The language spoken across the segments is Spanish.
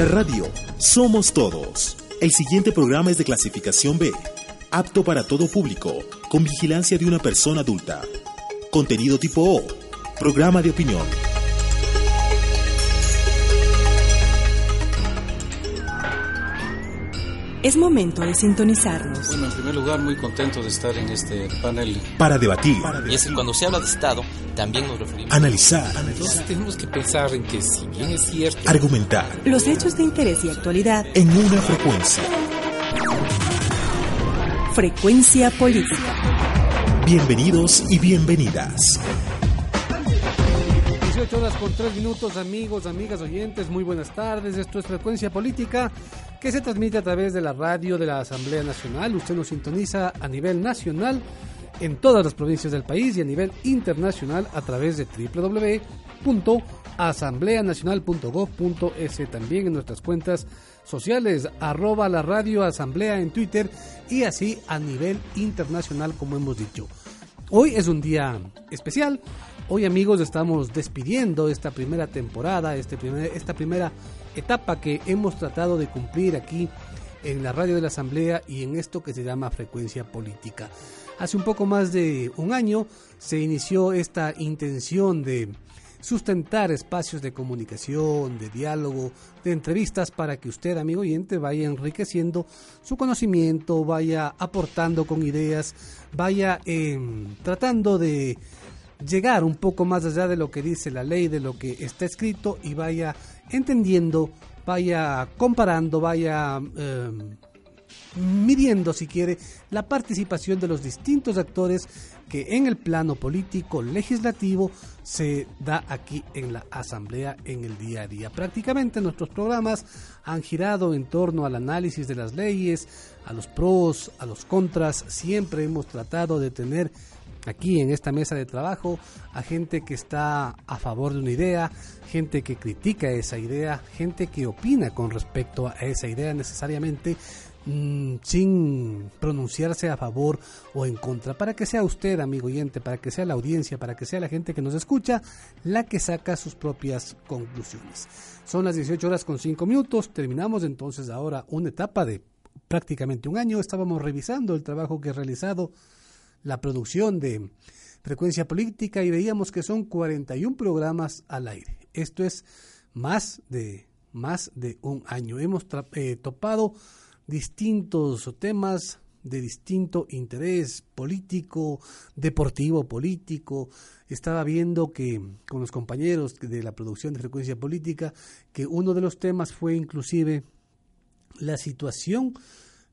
La radio Somos Todos. El siguiente programa es de clasificación B, apto para todo público, con vigilancia de una persona adulta. Contenido tipo O, programa de opinión. Es momento de sintonizarnos. Bueno, en primer lugar, muy contento de estar en este panel. Para debatir. Y es que cuando se habla de Estado, también nos referimos. Analizar. Entonces tenemos que pensar en que si bien es cierto... Argumentar. Los hechos de interés y actualidad. En una frecuencia. Frecuencia política. Bienvenidos y bienvenidas. 18 horas con 3 minutos, amigos, amigas, oyentes, muy buenas tardes. Esto es Frecuencia Política que se transmite a través de la radio de la Asamblea Nacional. Usted nos sintoniza a nivel nacional en todas las provincias del país y a nivel internacional a través de www.asambleanacional.gov.es. También en nuestras cuentas sociales, arroba la radio asamblea en Twitter y así a nivel internacional, como hemos dicho. Hoy es un día especial. Hoy amigos estamos despidiendo esta primera temporada, este primer, esta primera etapa que hemos tratado de cumplir aquí en la radio de la Asamblea y en esto que se llama frecuencia política. Hace un poco más de un año se inició esta intención de sustentar espacios de comunicación, de diálogo, de entrevistas para que usted, amigo oyente, vaya enriqueciendo su conocimiento, vaya aportando con ideas, vaya eh, tratando de llegar un poco más allá de lo que dice la ley, de lo que está escrito y vaya entendiendo, vaya comparando, vaya eh, midiendo, si quiere, la participación de los distintos actores que en el plano político legislativo se da aquí en la Asamblea en el día a día. Prácticamente nuestros programas han girado en torno al análisis de las leyes, a los pros, a los contras. Siempre hemos tratado de tener aquí en esta mesa de trabajo a gente que está a favor de una idea, gente que critica esa idea, gente que opina con respecto a esa idea necesariamente mm, sin pronunciarse a favor o en contra, para que sea usted, amigo oyente, para que sea la audiencia, para que sea la gente que nos escucha, la que saca sus propias conclusiones. Son las 18 horas con 5 minutos, terminamos entonces ahora una etapa de prácticamente un año, estábamos revisando el trabajo que he realizado la producción de frecuencia política y veíamos que son 41 programas al aire. Esto es más de más de un año. Hemos eh, topado distintos temas de distinto interés político, deportivo, político. Estaba viendo que con los compañeros de la producción de frecuencia política que uno de los temas fue inclusive la situación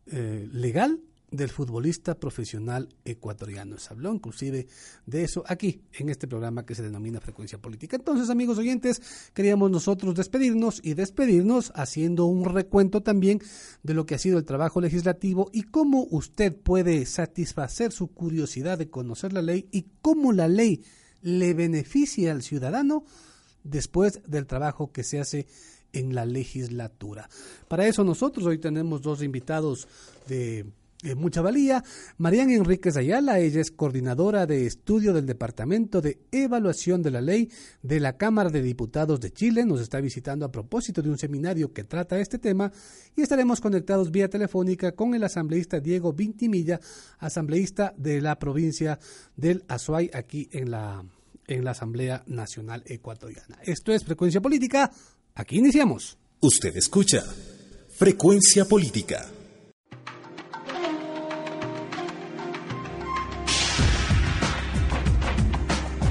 eh, legal del futbolista profesional ecuatoriano. Se habló inclusive de eso aquí, en este programa que se denomina Frecuencia Política. Entonces, amigos oyentes, queríamos nosotros despedirnos y despedirnos haciendo un recuento también de lo que ha sido el trabajo legislativo y cómo usted puede satisfacer su curiosidad de conocer la ley y cómo la ley le beneficia al ciudadano después del trabajo que se hace en la legislatura. Para eso nosotros hoy tenemos dos invitados de eh, mucha valía. Mariana Enríquez Ayala, ella es coordinadora de estudio del Departamento de Evaluación de la Ley de la Cámara de Diputados de Chile. Nos está visitando a propósito de un seminario que trata este tema y estaremos conectados vía telefónica con el asambleísta Diego Vintimilla, asambleísta de la provincia del Azuay, aquí en la, en la Asamblea Nacional Ecuatoriana. Esto es Frecuencia Política. Aquí iniciamos. Usted escucha Frecuencia Política.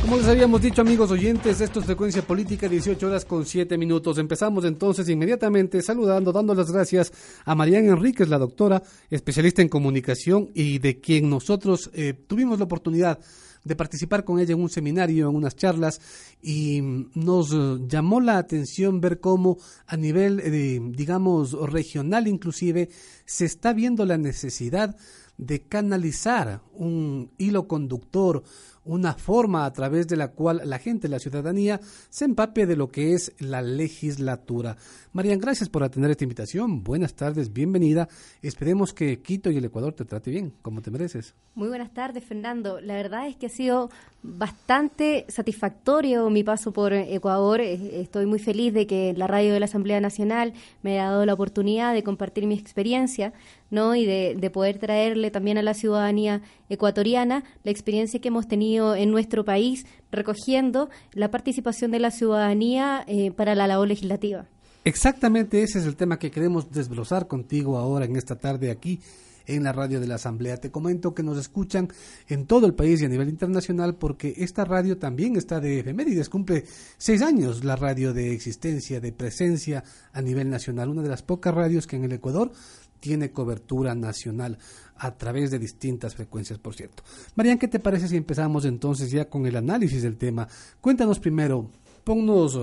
Como les habíamos dicho amigos oyentes, esto es Frecuencia Política, 18 horas con 7 minutos. Empezamos entonces inmediatamente saludando, dando las gracias a Mariana Enríquez, la doctora, especialista en comunicación y de quien nosotros eh, tuvimos la oportunidad de participar con ella en un seminario, en unas charlas, y nos llamó la atención ver cómo a nivel, eh, digamos, regional inclusive, se está viendo la necesidad de canalizar un hilo conductor, una forma a través de la cual la gente, la ciudadanía, se empape de lo que es la legislatura. Marian, gracias por atender esta invitación. Buenas tardes, bienvenida. Esperemos que Quito y el Ecuador te trate bien, como te mereces. Muy buenas tardes, Fernando. La verdad es que ha sido bastante satisfactorio mi paso por Ecuador. Estoy muy feliz de que la radio de la Asamblea Nacional me haya dado la oportunidad de compartir mi experiencia ¿no? y de, de poder traerle también a la ciudadanía ecuatoriana la experiencia que hemos tenido en nuestro país recogiendo la participación de la ciudadanía eh, para la labor legislativa. Exactamente ese es el tema que queremos desbrozar contigo ahora en esta tarde aquí en la radio de la Asamblea. Te comento que nos escuchan en todo el país y a nivel internacional porque esta radio también está de efemérides. Cumple seis años la radio de existencia, de presencia a nivel nacional. Una de las pocas radios que en el Ecuador tiene cobertura nacional a través de distintas frecuencias, por cierto. Marian, ¿qué te parece si empezamos entonces ya con el análisis del tema? Cuéntanos primero, ponnos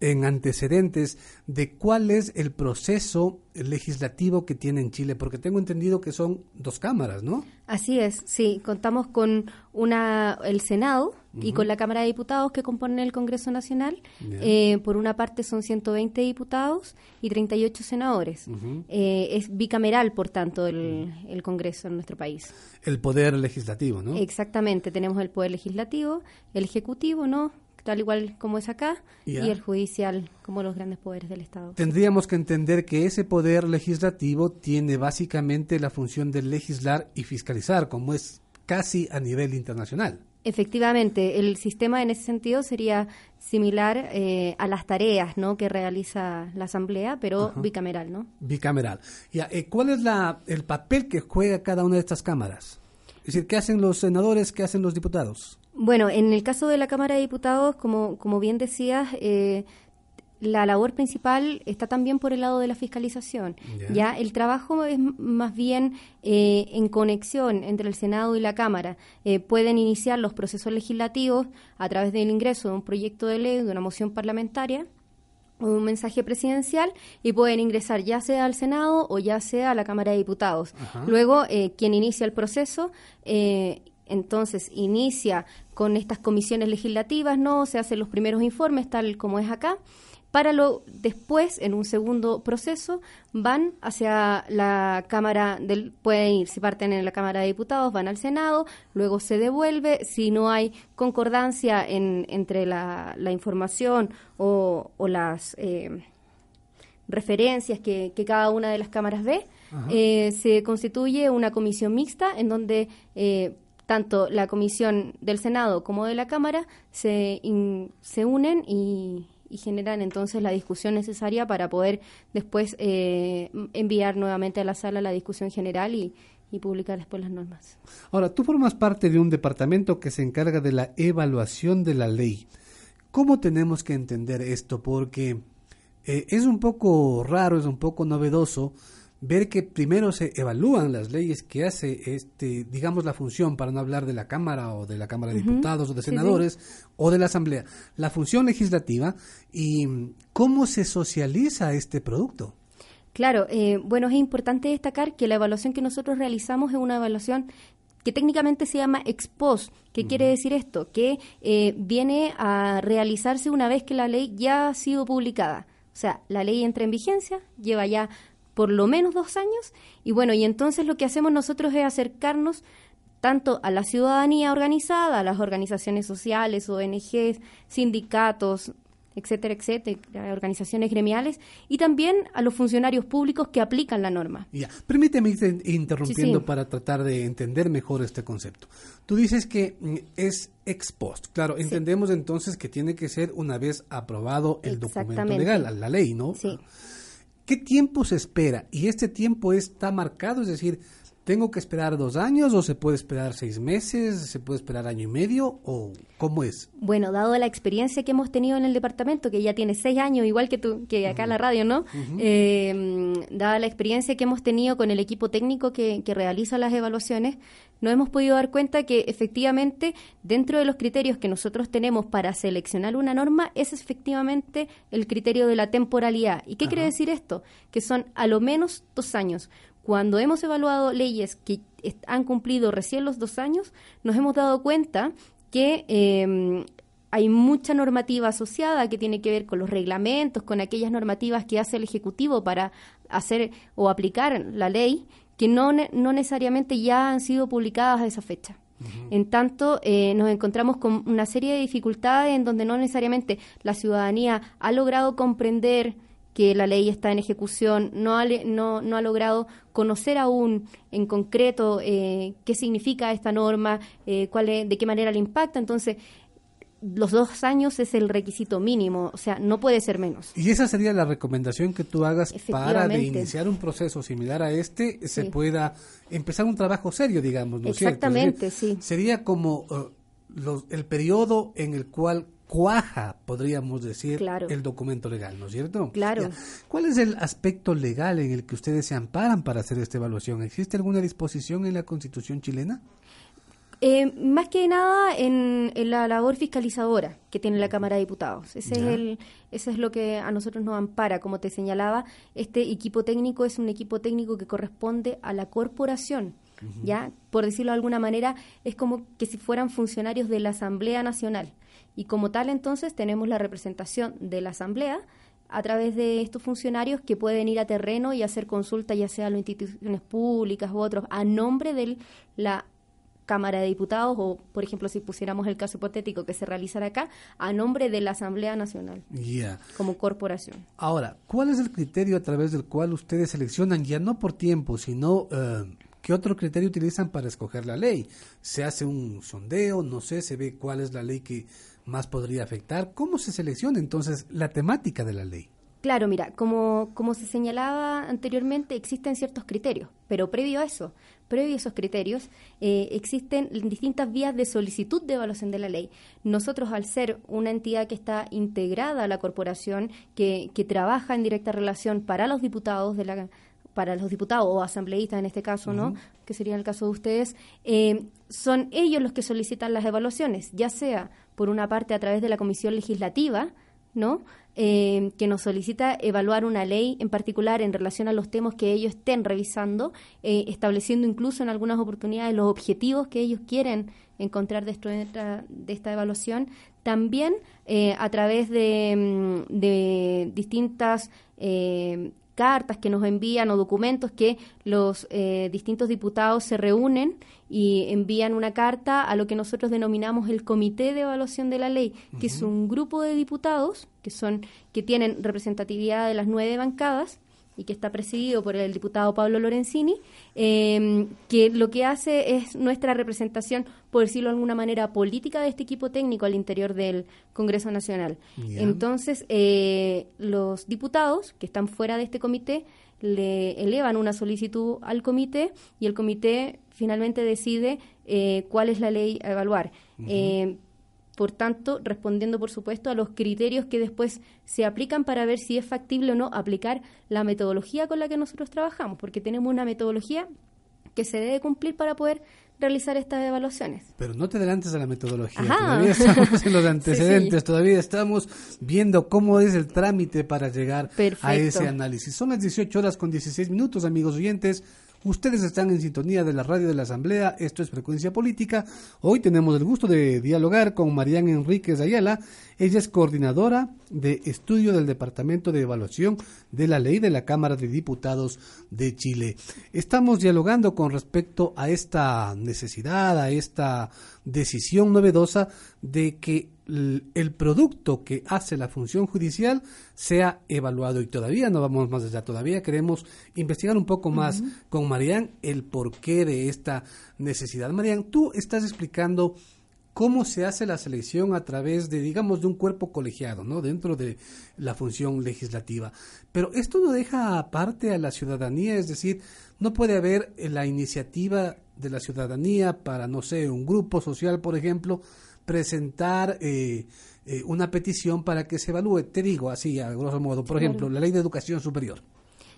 en antecedentes de cuál es el proceso legislativo que tiene en Chile, porque tengo entendido que son dos cámaras, ¿no? Así es, sí, contamos con una el Senado y con la Cámara de Diputados que compone el Congreso Nacional. Eh, por una parte son 120 diputados y 38 senadores. eh, es bicameral, por tanto, el, el Congreso en nuestro país. El poder legislativo, ¿no? Exactamente, tenemos el poder legislativo, el ejecutivo, ¿no? Tal igual como es acá, y el judicial como los grandes poderes del Estado. Tendríamos que entender que ese poder legislativo tiene básicamente la función de legislar y fiscalizar, como es casi a nivel internacional. Efectivamente, el sistema en ese sentido sería similar eh, a las tareas ¿no? que realiza la Asamblea, pero Ajá. bicameral, ¿no? Bicameral. Ya, eh, ¿Cuál es la, el papel que juega cada una de estas cámaras? Es decir, ¿qué hacen los senadores, qué hacen los diputados? Bueno, en el caso de la Cámara de Diputados, como, como bien decías, eh, la labor principal está también por el lado de la fiscalización. Ya. Ya, el trabajo es más bien eh, en conexión entre el Senado y la Cámara. Eh, pueden iniciar los procesos legislativos a través del ingreso de un proyecto de ley, de una moción parlamentaria o un mensaje presidencial y pueden ingresar ya sea al Senado o ya sea a la Cámara de Diputados. Luego, eh, quien inicia el proceso, eh, entonces inicia con estas comisiones legislativas, ¿no? Se hacen los primeros informes, tal como es acá. Para lo después, en un segundo proceso, van hacia la Cámara del, pueden ir, si parten en la Cámara de Diputados, van al Senado, luego se devuelve, si no hay concordancia en, entre la, la información o, o las eh, referencias que, que cada una de las cámaras ve, eh, se constituye una comisión mixta en donde eh, tanto la comisión del Senado como de la Cámara se, in- se unen y, y generan entonces la discusión necesaria para poder después eh, enviar nuevamente a la sala la discusión general y, y publicar después las normas. Ahora, tú formas parte de un departamento que se encarga de la evaluación de la ley. ¿Cómo tenemos que entender esto? Porque eh, es un poco raro, es un poco novedoso ver que primero se evalúan las leyes que hace este, digamos, la función, para no hablar de la Cámara o de la Cámara de Diputados o de Sí, sí. senadores o de la Asamblea, la función legislativa y cómo se socializa este producto. Claro, eh, bueno, es importante destacar que la evaluación que nosotros realizamos es una evaluación que técnicamente se llama ex post. ¿Qué quiere decir esto? Que eh, viene a realizarse una vez que la ley ya ha sido publicada. O sea, la ley entra en vigencia, lleva ya por lo menos dos años, y bueno, y entonces lo que hacemos nosotros es acercarnos tanto a la ciudadanía organizada, a las organizaciones sociales, ONGs, sindicatos, etcétera, etcétera, organizaciones gremiales, y también a los funcionarios públicos que aplican la norma. Ya, permíteme irte interrumpiendo Sí, sí. para tratar de entender mejor este concepto. Tú dices que mm, es ex post. Claro, entendemos entonces que tiene que ser una vez aprobado el documento legal, la ley, ¿no? Sí. ¿Qué tiempo se espera? Y este tiempo está marcado, es decir, ¿Tengo que esperar dos años o se puede esperar seis meses? ¿Se puede esperar año y medio? ¿O cómo es? Bueno, dado la experiencia que hemos tenido en el departamento, que ya tiene seis años, igual que tú, que acá en la radio, ¿no? Eh, dada la experiencia que hemos tenido con el equipo técnico que, que realiza las evaluaciones, nos hemos podido dar cuenta que efectivamente dentro de los criterios que nosotros tenemos para seleccionar una norma es efectivamente el criterio de la temporalidad. ¿Y qué quiere decir esto? Que son a lo menos dos años. Cuando hemos evaluado leyes que han cumplido recién los dos años, nos hemos dado cuenta que eh, hay mucha normativa asociada que tiene que ver con los reglamentos, con aquellas normativas que hace el Ejecutivo para hacer o aplicar la ley, que no, no necesariamente ya han sido publicadas a esa fecha. En tanto, eh, nos encontramos con una serie de dificultades en donde no necesariamente la ciudadanía ha logrado comprender que la ley está en ejecución, no ha, no, no ha logrado conocer aún en concreto eh, qué significa esta norma, eh, cuál de qué manera le impacta. Entonces, los dos años es el requisito mínimo, o sea, no puede ser menos. Y esa sería la recomendación que tú hagas para de iniciar un proceso similar a este, se pueda empezar un trabajo serio, digamos, ¿no Exactamente, sí. Sería como uh, el periodo en el cual cuaja, podríamos decir, el documento legal, ¿no es cierto? Claro. ¿Cuál es el aspecto legal en el que ustedes se amparan para hacer esta evaluación? ¿Existe alguna disposición en la Constitución chilena? Eh, más que nada en, la labor fiscalizadora que tiene la Cámara de Diputados. Ese es, el, ese es lo que a nosotros nos ampara. Como te señalaba, este equipo técnico es un equipo técnico que corresponde a la corporación. ¿Ya? Por decirlo de alguna manera, es como que si fueran funcionarios de la Asamblea Nacional. Y como tal, entonces, tenemos la representación de la Asamblea a través de estos funcionarios que pueden ir a terreno y hacer consulta, ya sea a las instituciones públicas u otros, a nombre de la Cámara de Diputados o, por ejemplo, si pusiéramos el caso hipotético que se realizara acá, a nombre de la Asamblea Nacional como corporación. Ahora, ¿cuál es el criterio a través del cual ustedes seleccionan, ya no por tiempo, sino eh, qué otro criterio utilizan para escoger la ley? ¿Se hace un sondeo? No sé, se ve cuál es la ley que más podría afectar. ¿Cómo se selecciona entonces la temática de la ley? Claro, mira, como, como se señalaba anteriormente, existen ciertos criterios, pero previo a eso, previo a esos criterios, eh, existen distintas vías de solicitud de evaluación de la ley. Nosotros, al ser una entidad que está integrada a la corporación, que, que trabaja en directa relación para los diputados de la para los diputados o asambleístas en este caso, ¿no? Que sería el caso de ustedes, eh, son ellos los que solicitan las evaluaciones, ya sea por una parte a través de la Comisión Legislativa, ¿no? Eh, que nos solicita evaluar una ley en particular en relación a los temas que ellos estén revisando, eh, estableciendo incluso en algunas oportunidades los objetivos que ellos quieren encontrar de, de esta evaluación. También eh, a través de, mm, de distintas cartas que nos envían o documentos que los eh, distintos diputados se reúnen y envían una carta a lo que nosotros denominamos el Comité de Evaluación de la Ley, que es un grupo de diputados que son que tienen representatividad de las nueve bancadas y que está presidido por el diputado Pablo Lorenzini, em, que lo que hace es nuestra representación, por decirlo de alguna manera, política de este equipo técnico al interior del Congreso Nacional. Entonces, eh, los diputados que están fuera de este comité le elevan una solicitud al comité y el comité finalmente decide eh, cuál es la ley a evaluar por tanto, respondiendo, por supuesto, a los criterios que después se aplican para ver si es factible o no aplicar la metodología con la que nosotros trabajamos, porque tenemos una metodología que se debe cumplir para poder realizar estas evaluaciones. Pero no te adelantes a la metodología, todavía estamos en los antecedentes, todavía estamos viendo cómo es el trámite para llegar a ese análisis. Son las 18 horas con 16 minutos, amigos oyentes. Ustedes están en sintonía de la radio de la Asamblea, esto es Frecuencia Política. Hoy tenemos el gusto de dialogar con Mariana Enríquez Ayala. Ella es coordinadora de estudio del Departamento de Evaluación de la Ley de la Cámara de Diputados de Chile. Estamos dialogando con respecto a esta necesidad, a esta decisión novedosa de que el producto que hace la función judicial sea evaluado y todavía no vamos más allá, todavía queremos investigar un poco más con Marian el porqué de esta necesidad. Marian, tú estás explicando cómo se hace la selección a través de, digamos, de un cuerpo colegiado, ¿no? Dentro de la función legislativa. Pero esto no deja aparte a la ciudadanía, es decir, no puede haber la iniciativa de la ciudadanía para, no sé, un grupo social, por ejemplo, presentar eh, eh, una petición para que se evalúe, te digo así, a grosso modo, por ejemplo, la ley de educación superior.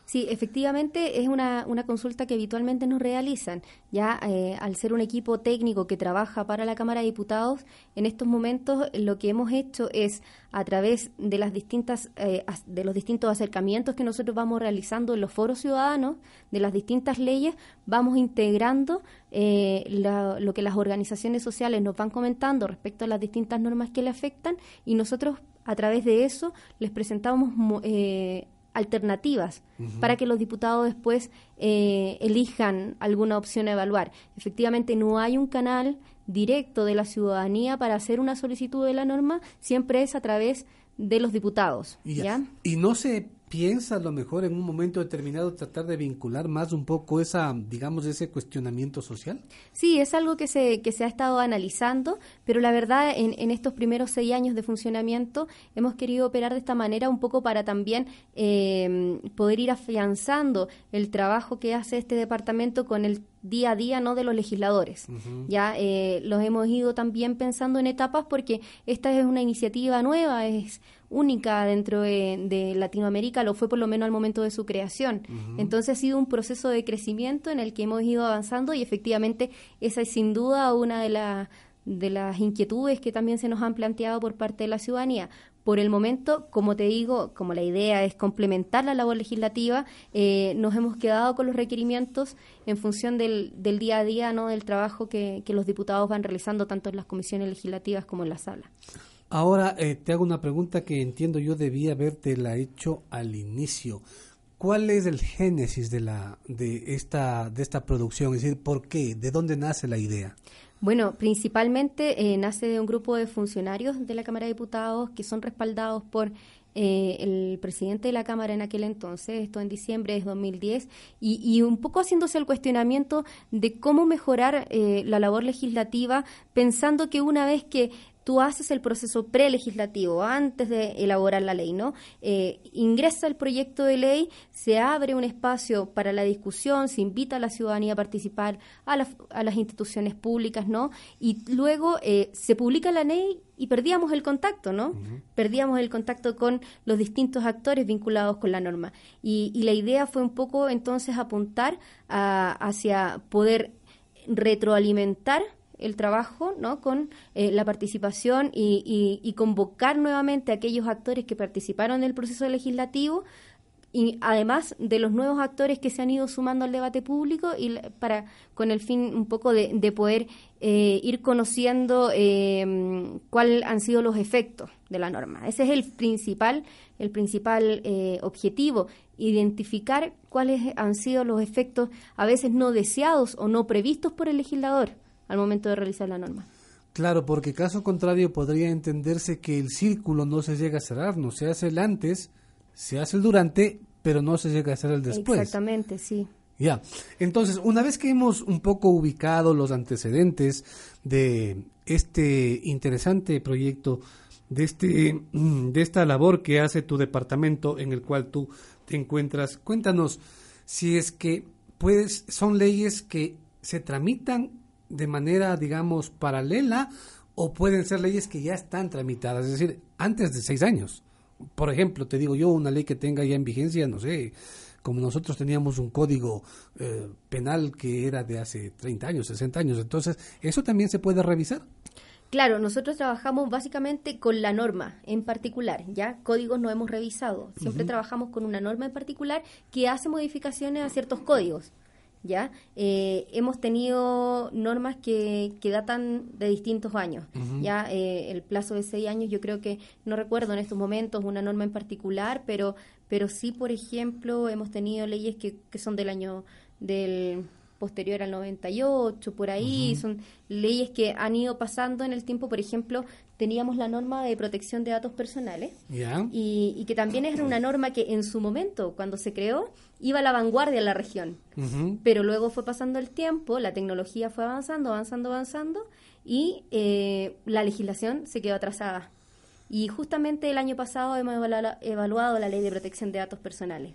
Sí, efectivamente es una, una consulta que habitualmente nos realizan. Ya eh, al ser un equipo técnico que trabaja para la Cámara de Diputados, en estos momentos lo que hemos hecho es a través de las distintas eh, de los distintos acercamientos que nosotros vamos realizando en los foros ciudadanos de las distintas leyes, vamos integrando eh, lo que las organizaciones sociales nos van comentando respecto a las distintas normas que le afectan y nosotros a través de eso les presentamos eh, alternativas para que los diputados después eh, elijan alguna opción a evaluar. Efectivamente, no hay un canal directo de la ciudadanía para hacer una solicitud de la norma, siempre es a través de los diputados. ¿ya? Y no se piensa a lo mejor en un momento determinado tratar de vincular más un poco esa, digamos, ese cuestionamiento social? Sí, es algo que se, que se ha estado analizando, pero la verdad en, en estos primeros seis años de funcionamiento hemos querido operar de esta manera un poco para también eh, poder ir afianzando el trabajo que hace este departamento con el día a día no de los legisladores. Ya eh, los hemos ido también pensando en etapas porque esta es una iniciativa nueva es única dentro de, Latinoamérica, lo fue por lo menos al momento de su creación. Entonces ha sido un proceso de crecimiento en el que hemos ido avanzando y efectivamente esa es sin duda una de, de las inquietudes que también se nos han planteado por parte de la ciudadanía. Por el momento, como te digo, como la idea es complementar la labor legislativa, eh, nos hemos quedado con los requerimientos en función del, del día a día, no del trabajo que, que los diputados van realizando tanto en las comisiones legislativas como en la sala. Ahora eh, te hago una pregunta que entiendo yo debía haberte la hecho al inicio. ¿Cuál es el génesis de la de esta de esta producción? Es decir, ¿por qué? ¿De dónde nace la idea? Bueno, principalmente eh, nace de un grupo de funcionarios de la Cámara de Diputados que son respaldados por eh, el presidente de la Cámara en aquel entonces, esto en diciembre de 2010, y, y un poco haciéndose el cuestionamiento de cómo mejorar la labor legislativa, pensando que una vez que tú haces el proceso prelegislativo antes de elaborar la ley, ¿no? Eh, ingresa el proyecto de ley, se abre un espacio para la discusión, se invita a la ciudadanía a participar, a, las instituciones públicas, ¿no? Y luego eh, se publica la ley y perdíamos el contacto, ¿no? Perdíamos el contacto con los distintos actores vinculados con la norma. Y, la idea fue un poco entonces apuntar hacia poder retroalimentar el trabajo ¿no? con eh, la participación y, convocar nuevamente a aquellos actores que participaron en el proceso legislativo y además de los nuevos actores que se han ido sumando al debate público y para con el fin un poco de, poder eh, ir conociendo eh, cuáles han sido los efectos de la norma. Ese es el principal, el principal objetivo, identificar cuáles han sido los efectos a veces no deseados o no previstos por el legislador al momento de realizar la norma. Claro, porque caso contrario podría entenderse que el círculo no se llega a cerrar, no se hace el antes, se hace el durante, pero no se llega a hacer el después. Exactamente, sí. Ya, entonces, una vez que hemos un poco ubicado los antecedentes de este interesante proyecto, de, este, de esta labor que hace tu departamento en el cual tú te encuentras, cuéntanos si es que puedes, son leyes que se tramitan de manera, digamos, paralela o pueden ser leyes que ya están tramitadas, es decir, antes de seis años. Por ejemplo, te digo yo, una ley que tenga ya en vigencia, no sé, como nosotros teníamos un código eh, penal que era de hace 30 años, 60 años, entonces, ¿eso también se puede revisar? Claro, nosotros trabajamos básicamente con la norma en particular, ¿ya? Códigos no hemos revisado, siempre trabajamos con una norma en particular que hace modificaciones a ciertos códigos. ¿Ya? Eh, hemos tenido normas que, que, datan de distintos años, ¿ya? Eh, el plazo de seis años, yo creo que, no recuerdo en estos momentos una norma en particular, pero, pero sí, por ejemplo, hemos tenido leyes que, que son del año del posterior al 98, por ahí, son leyes que han ido pasando en el tiempo, por ejemplo, teníamos la norma de protección de datos personales y, que también era una norma que en su momento, cuando se creó, iba a la vanguardia en la región, pero luego fue pasando el tiempo, la tecnología fue avanzando, avanzando, avanzando y eh, la legislación se quedó atrasada. Y justamente el año pasado hemos evaluado la ley de protección de datos personales.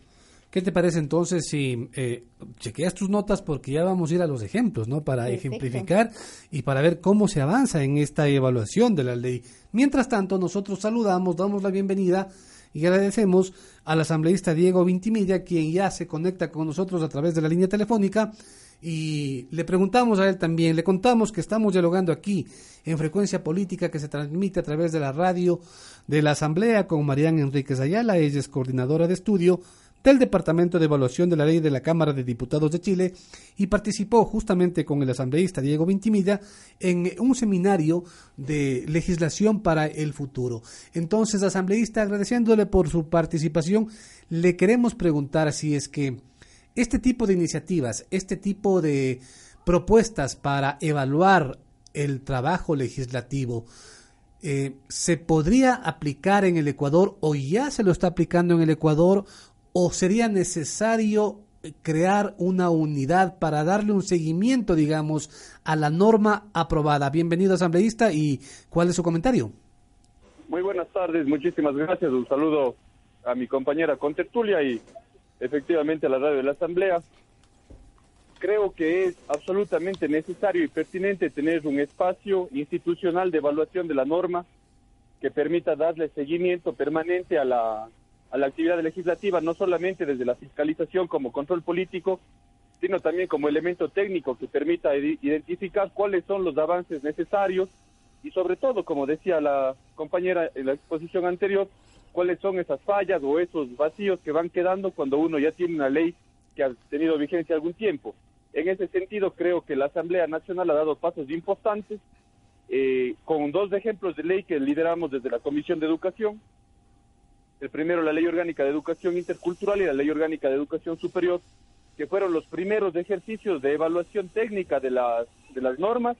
¿Qué te parece entonces si eh, chequeas tus notas porque ya vamos a ir a los ejemplos, ¿no? Para ejemplificar y para ver cómo se avanza en esta evaluación de la ley. Mientras tanto, nosotros saludamos, damos la bienvenida y agradecemos al asambleísta Diego Vintimilla, quien ya se conecta con nosotros a través de la línea telefónica y le preguntamos a él también, le contamos que estamos dialogando aquí en frecuencia política que se transmite a través de la radio de la Asamblea con Mariana Enríquez Ayala, ella es coordinadora de estudio del Departamento de Evaluación de la Ley de la Cámara de Diputados de Chile y participó justamente con el asambleísta Diego Vintimilla en un seminario de legislación para el futuro. Entonces, asambleísta, agradeciéndole por su participación, le queremos preguntar si es que este tipo de iniciativas, este tipo de propuestas para evaluar el trabajo legislativo, eh, ¿se podría aplicar en el Ecuador o ya se lo está aplicando en el Ecuador o sería necesario crear una unidad para darle un seguimiento, digamos, a la norma aprobada. Bienvenido, asambleísta, y ¿cuál es su comentario? Muy buenas tardes, muchísimas gracias. Un saludo a mi compañera Contertulia y efectivamente a la radio de la Asamblea. Creo que es absolutamente necesario y pertinente tener un espacio institucional de evaluación de la norma que permita darle seguimiento permanente a la a la actividad legislativa, no solamente desde la fiscalización como control político, sino también como elemento técnico que permita identificar cuáles son los avances necesarios y sobre todo, como decía la compañera en la exposición anterior, cuáles son esas fallas o esos vacíos que van quedando cuando uno ya tiene una ley que ha tenido vigencia algún tiempo. En ese sentido, creo que la Asamblea Nacional ha dado pasos importantes, eh, con dos ejemplos de ley que lideramos desde la Comisión de Educación, el primero, la Ley Orgánica de Educación Intercultural y la Ley Orgánica de Educación Superior, que fueron los primeros ejercicios de evaluación técnica de las, de las normas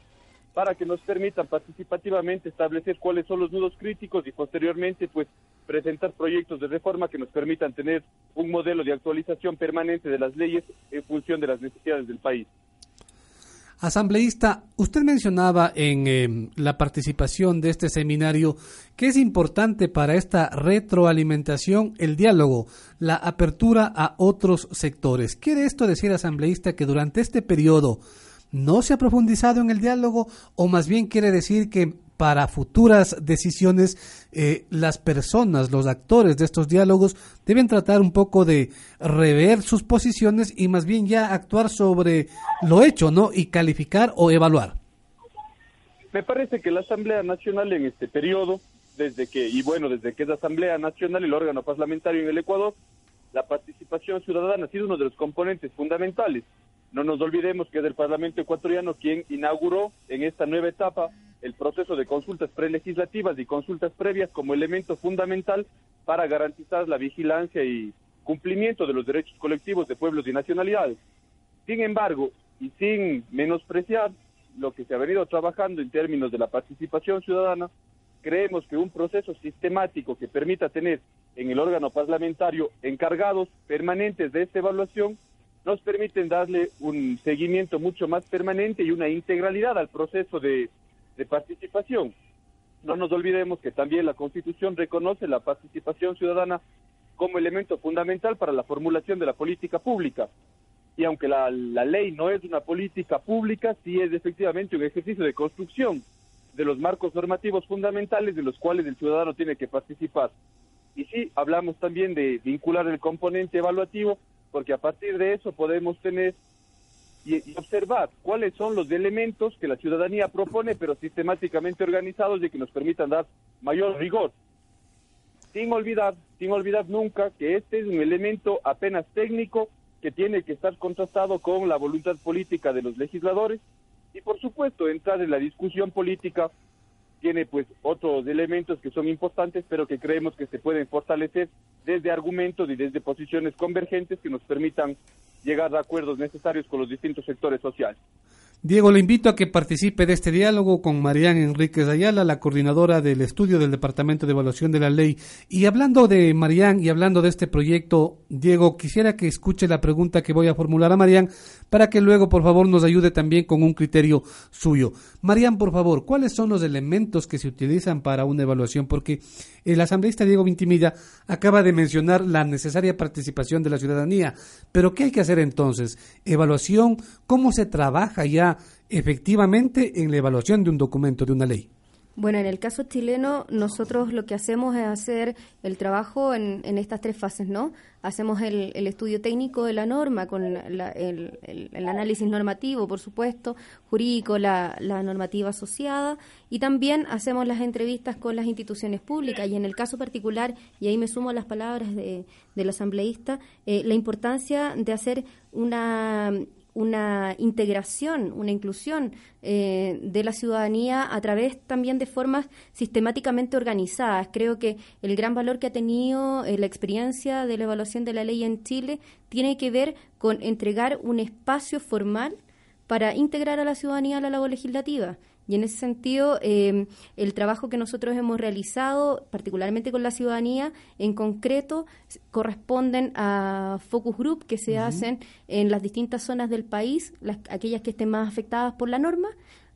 para que nos permitan participativamente establecer cuáles son los nudos críticos y posteriormente pues presentar proyectos de reforma que nos permitan tener un modelo de actualización permanente de las leyes en función de las necesidades del país. Asambleísta, usted mencionaba en em, la participación de este seminario que es importante para esta retroalimentación el diálogo, la apertura a otros sectores. ¿Quiere esto decir, asambleísta, que durante este periodo no se ha profundizado en el diálogo o más bien quiere decir que para futuras decisiones, eh, las personas, los actores de estos diálogos deben tratar un poco de rever sus posiciones y más bien ya actuar sobre lo hecho, ¿no? Y calificar o evaluar. Me parece que la Asamblea Nacional en este periodo, desde que, y bueno, desde que es Asamblea Nacional, el órgano parlamentario en el Ecuador, la participación ciudadana ha sido uno de los componentes fundamentales. No nos olvidemos que es el Parlamento ecuatoriano quien inauguró en esta nueva etapa el proceso de consultas prelegislativas y consultas previas como elemento fundamental para garantizar la vigilancia y cumplimiento de los derechos colectivos de pueblos y nacionalidades. Sin embargo, y sin menospreciar lo que se ha venido trabajando en términos de la participación ciudadana, creemos que un proceso sistemático que permita tener en el órgano parlamentario encargados permanentes de esta evaluación nos permiten darle un seguimiento mucho más permanente y una integralidad al proceso de de participación. No nos olvidemos que también la Constitución reconoce la participación ciudadana como elemento fundamental para la formulación de la política pública. Y aunque la, la ley no es una política pública, sí es efectivamente un ejercicio de construcción de los marcos normativos fundamentales de los cuales el ciudadano tiene que participar. Y sí, hablamos también de vincular el componente evaluativo, porque a partir de eso podemos tener y, observar cuáles son los elementos que la ciudadanía propone, pero sistemáticamente organizados y que nos permitan dar mayor rigor. Sin olvidar, sin olvidar nunca que este es un elemento apenas técnico que tiene que estar contrastado con la voluntad política de los legisladores y por supuesto entrar en la discusión política tiene pues otros elementos que son importantes, pero que creemos que se pueden fortalecer desde argumentos y desde posiciones convergentes que nos permitan llegar a acuerdos necesarios con los distintos sectores sociales. Diego, le invito a que participe de este diálogo con Marian Enríquez Ayala, la coordinadora del estudio del Departamento de Evaluación de la Ley. Y hablando de Marian y hablando de este proyecto, Diego, quisiera que escuche la pregunta que voy a formular a Marian para que luego, por favor, nos ayude también con un criterio suyo. Marian, por favor, ¿cuáles son los elementos que se utilizan para una evaluación? Porque el asambleísta Diego Vintimilla acaba de mencionar la necesaria participación de la ciudadanía. Pero ¿qué hay que hacer entonces? Evaluación, ¿cómo se trabaja ya efectivamente en la evaluación de un documento, de una ley? Bueno, en el caso chileno, nosotros lo que hacemos es hacer el trabajo en, estas tres fases, ¿no? Hacemos el, estudio técnico de la norma, con el, análisis normativo, por supuesto, jurídico, la, normativa asociada, y también hacemos las entrevistas con las instituciones públicas. Y en el caso particular, y ahí me sumo a las palabras de, del asambleísta, eh, la importancia de hacer una una integración, una inclusión eh, de la ciudadanía a través también de formas sistemáticamente organizadas. Creo que el gran valor que ha tenido eh, la experiencia de la evaluación de la ley en Chile tiene que ver con entregar un espacio formal para integrar a la ciudadanía a la labor legislativa. Y en ese sentido, em, el trabajo que nosotros hemos realizado, particularmente con la ciudadanía, en concreto, corresponden a focus group que se hacen en las distintas zonas del país, las, aquellas que estén más afectadas por la norma,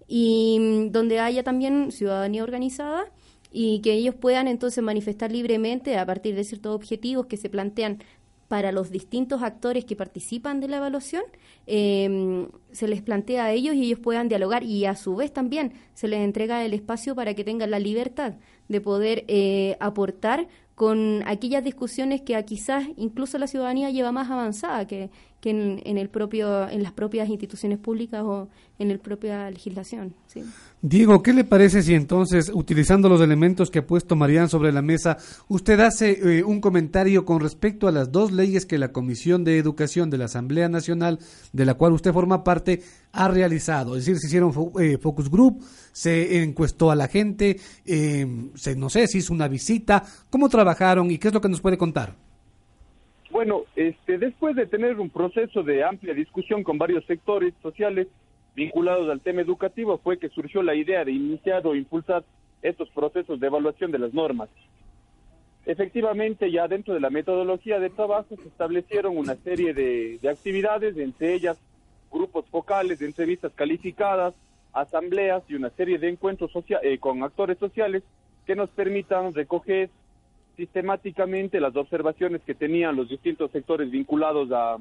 y mm, donde haya también ciudadanía organizada y que ellos puedan entonces manifestar libremente a partir de ciertos objetivos que se plantean para los distintos actores que participan de la evaluación, eh, se les plantea a ellos y ellos puedan dialogar y a su vez también se les entrega el espacio para que tengan la libertad de poder eh, aportar con aquellas discusiones que quizás incluso la ciudadanía lleva más avanzada que, que en, el propio, en las propias instituciones públicas o en la propia legislación. Diego, ¿qué le parece si entonces, utilizando los elementos que ha puesto Marían sobre la mesa, usted hace eh, un comentario con respecto a las dos leyes que la Comisión de Educación de la Asamblea Nacional, de la cual usted forma parte, ha realizado? Es decir, se hicieron eh, focus group, se encuestó a la gente, eh, se, no sé, se hizo una visita, ¿cómo trabajaron y qué es lo que nos puede contar? Bueno, este, después de tener un proceso de amplia discusión con varios sectores sociales vinculados al tema educativo, fue que surgió la idea de iniciar o impulsar estos procesos de evaluación de las normas. Efectivamente, ya dentro de la metodología de trabajo se establecieron una serie de, actividades, entre ellas grupos focales de entrevistas calificadas, asambleas y una serie de encuentros eh, con actores sociales que nos permitan recoger sistemáticamente las observaciones que tenían los distintos sectores vinculados a,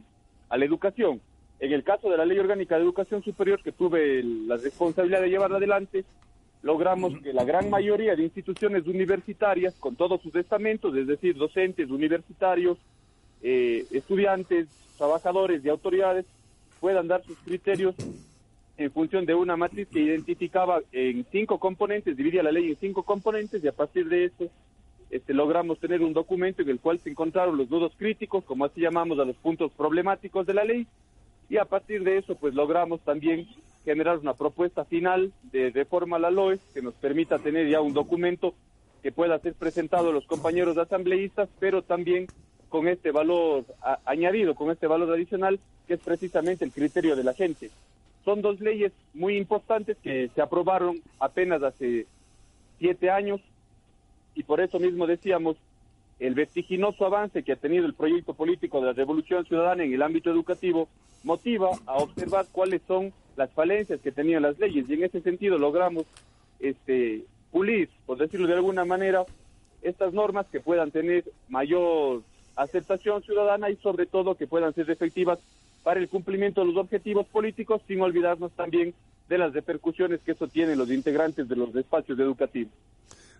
la educación. En el caso de la Ley Orgánica de Educación Superior, que tuve la responsabilidad de llevarla adelante, logramos que la gran mayoría de instituciones universitarias, con todos sus estamentos, es decir, docentes, universitarios, eh, estudiantes, trabajadores y autoridades, puedan dar sus criterios en función de una matriz que identificaba en cinco componentes, dividía la ley en cinco componentes y a partir de eso este, logramos tener un documento en el cual se encontraron los nudos críticos, como así llamamos a los puntos problemáticos de la ley, y a partir de eso pues logramos también generar una propuesta final de reforma a la LOE que nos permita tener ya un documento que pueda ser presentado a los compañeros asambleístas, pero también con este valor añadido, con este valor adicional, que es precisamente el criterio de la gente. Son dos leyes muy importantes que se aprobaron apenas hace siete años y por eso mismo decíamos, el vertiginoso avance que ha tenido el proyecto político de la Revolución Ciudadana en el ámbito educativo motiva a observar cuáles son las falencias que tenían las leyes y en ese sentido logramos este pulir, por decirlo de alguna manera, estas normas que puedan tener mayor aceptación ciudadana y sobre todo que puedan ser efectivas para el cumplimiento de los objetivos políticos sin olvidarnos también de las repercusiones que eso tiene en los integrantes de los espacios educativos.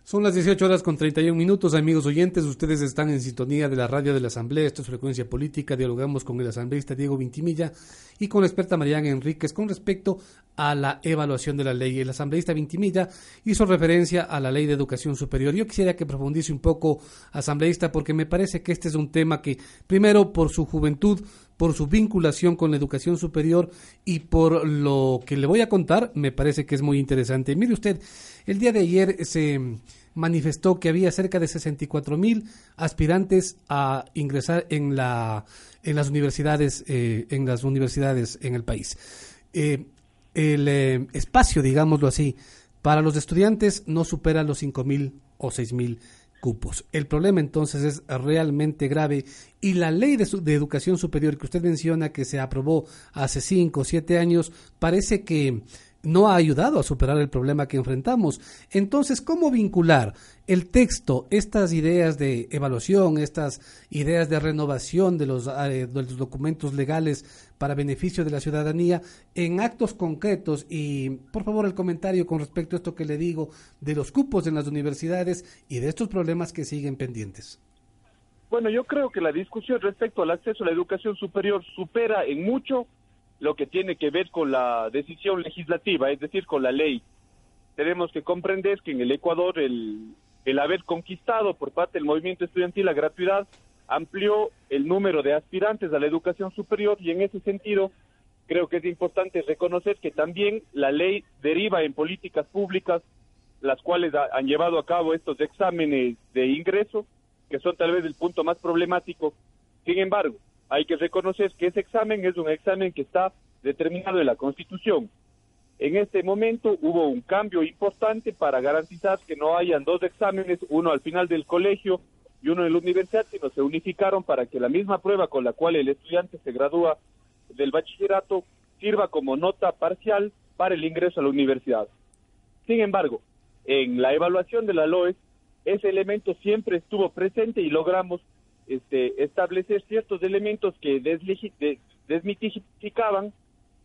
Son las 18 horas con 31 minutos, amigos oyentes. Ustedes están en sintonía de la radio de la Asamblea. Esto es Frecuencia Política. Dialogamos con el asambleísta Diego Vintimilla y con la experta Mariana Enríquez con respecto a la evaluación de la ley. El asambleísta Vintimilla hizo referencia a la ley de educación superior. Yo quisiera que profundice un poco, asambleísta, porque me parece que este es un tema que, primero, por su juventud, por su vinculación con la educación superior y por lo que le voy a contar, me parece que es muy interesante. Mire usted, El día de ayer se manifestó que había cerca de 64 mil aspirantes a ingresar en la en las universidades eh, en las universidades en el país. Eh, el eh, espacio, digámoslo así, para los estudiantes no supera los 5 mil o 6 mil cupos. El problema entonces es realmente grave y la ley de, de, educación superior que usted menciona que se aprobó hace 5 o 7 años parece que no ha ayudado a superar el problema que enfrentamos. Entonces, ¿cómo vincular el texto, estas ideas de evaluación, estas ideas de renovación de los, eh, de los, documentos legales para beneficio de la ciudadanía en actos concretos? Y, por favor, el comentario con respecto a esto que le digo de los cupos en las universidades y de estos problemas que siguen pendientes. Bueno, yo creo que la discusión respecto al acceso a la educación superior supera en mucho lo que tiene que ver con la decisión legislativa, es decir, con la ley. Tenemos que comprender que en el Ecuador el, el haber conquistado por parte del movimiento estudiantil la gratuidad amplió el número de aspirantes a la educación superior y en ese sentido creo que es importante reconocer que también la ley deriva en políticas públicas las cuales han llevado a cabo estos exámenes de ingreso, que son tal vez el punto más problemático. Sin embargo, hay que reconocer que ese examen es un examen que está determinado en la Constitución. En este momento hubo un cambio importante para garantizar que no hayan dos exámenes, uno al final del colegio y uno en la universidad, sino se unificaron para que la misma prueba con la cual el estudiante se gradúa del bachillerato sirva como nota parcial para el ingreso a la universidad. Sin embargo, en la evaluación de la LOES, ese elemento siempre estuvo presente y logramos este, establecer ciertos elementos que desmitificaban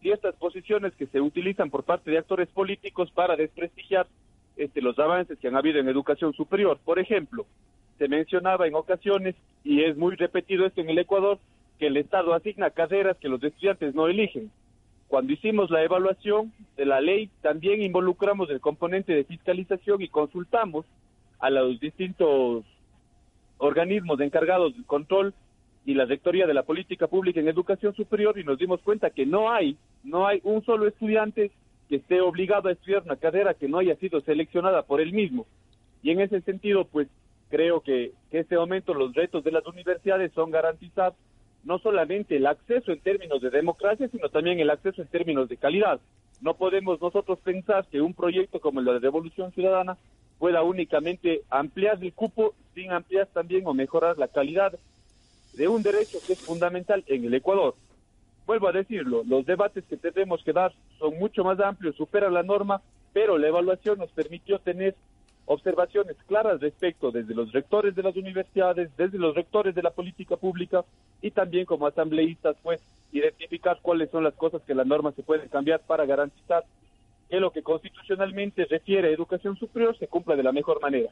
ciertas posiciones que se utilizan por parte de actores políticos para desprestigiar este, los avances que han habido en educación superior. Por ejemplo, se mencionaba en ocasiones, y es muy repetido esto en el Ecuador, que el Estado asigna carreras que los estudiantes no eligen. Cuando hicimos la evaluación de la ley, también involucramos el componente de fiscalización y consultamos a los distintos organismos encargados del control y la rectoría de la política pública en educación superior y nos dimos cuenta que no hay, no hay un solo estudiante que esté obligado a estudiar una carrera que no haya sido seleccionada por él mismo. Y en ese sentido, pues creo que, en este momento los retos de las universidades son garantizar no solamente el acceso en términos de democracia, sino también el acceso en términos de calidad. No podemos nosotros pensar que un proyecto como el de Revolución Ciudadana pueda únicamente ampliar el cupo sin ampliar también o mejorar la calidad de un derecho que es fundamental en el Ecuador. Vuelvo a decirlo, los debates que tenemos que dar son mucho más amplios, superan la norma, pero la evaluación nos permitió tener observaciones claras respecto desde los rectores de las universidades, desde los rectores de la política pública y también como asambleístas, pues identificar cuáles son las cosas que la norma se puede cambiar para garantizar que lo que constitucionalmente refiere a educación superior se cumpla de la mejor manera.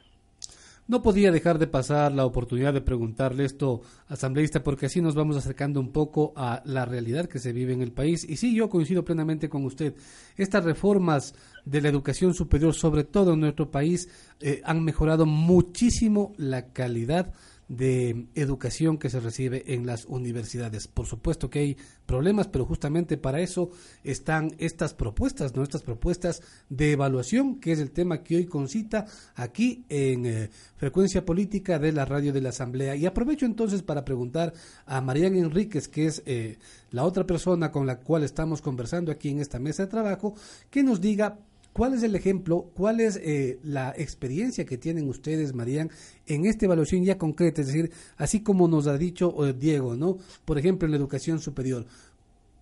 No podía dejar de pasar la oportunidad de preguntarle esto, asambleísta, porque así nos vamos acercando un poco a la realidad que se vive en el país. Y sí, yo coincido plenamente con usted. Estas reformas de la educación superior, sobre todo en nuestro país, eh, han mejorado muchísimo la calidad de educación que se recibe en las universidades. Por supuesto que hay problemas, pero justamente para eso están estas propuestas, ¿no? Estas propuestas de evaluación, que es el tema que hoy concita aquí en eh, Frecuencia Política de la Radio de la Asamblea. Y aprovecho entonces para preguntar a Mariana Enríquez, que es eh, la otra persona con la cual estamos conversando aquí en esta mesa de trabajo, que nos diga ¿Cuál es el ejemplo, cuál es eh, la experiencia que tienen ustedes, Marían, en esta evaluación ya concreta? Es decir, así como nos ha dicho eh, Diego, ¿no? Por ejemplo, en la educación superior.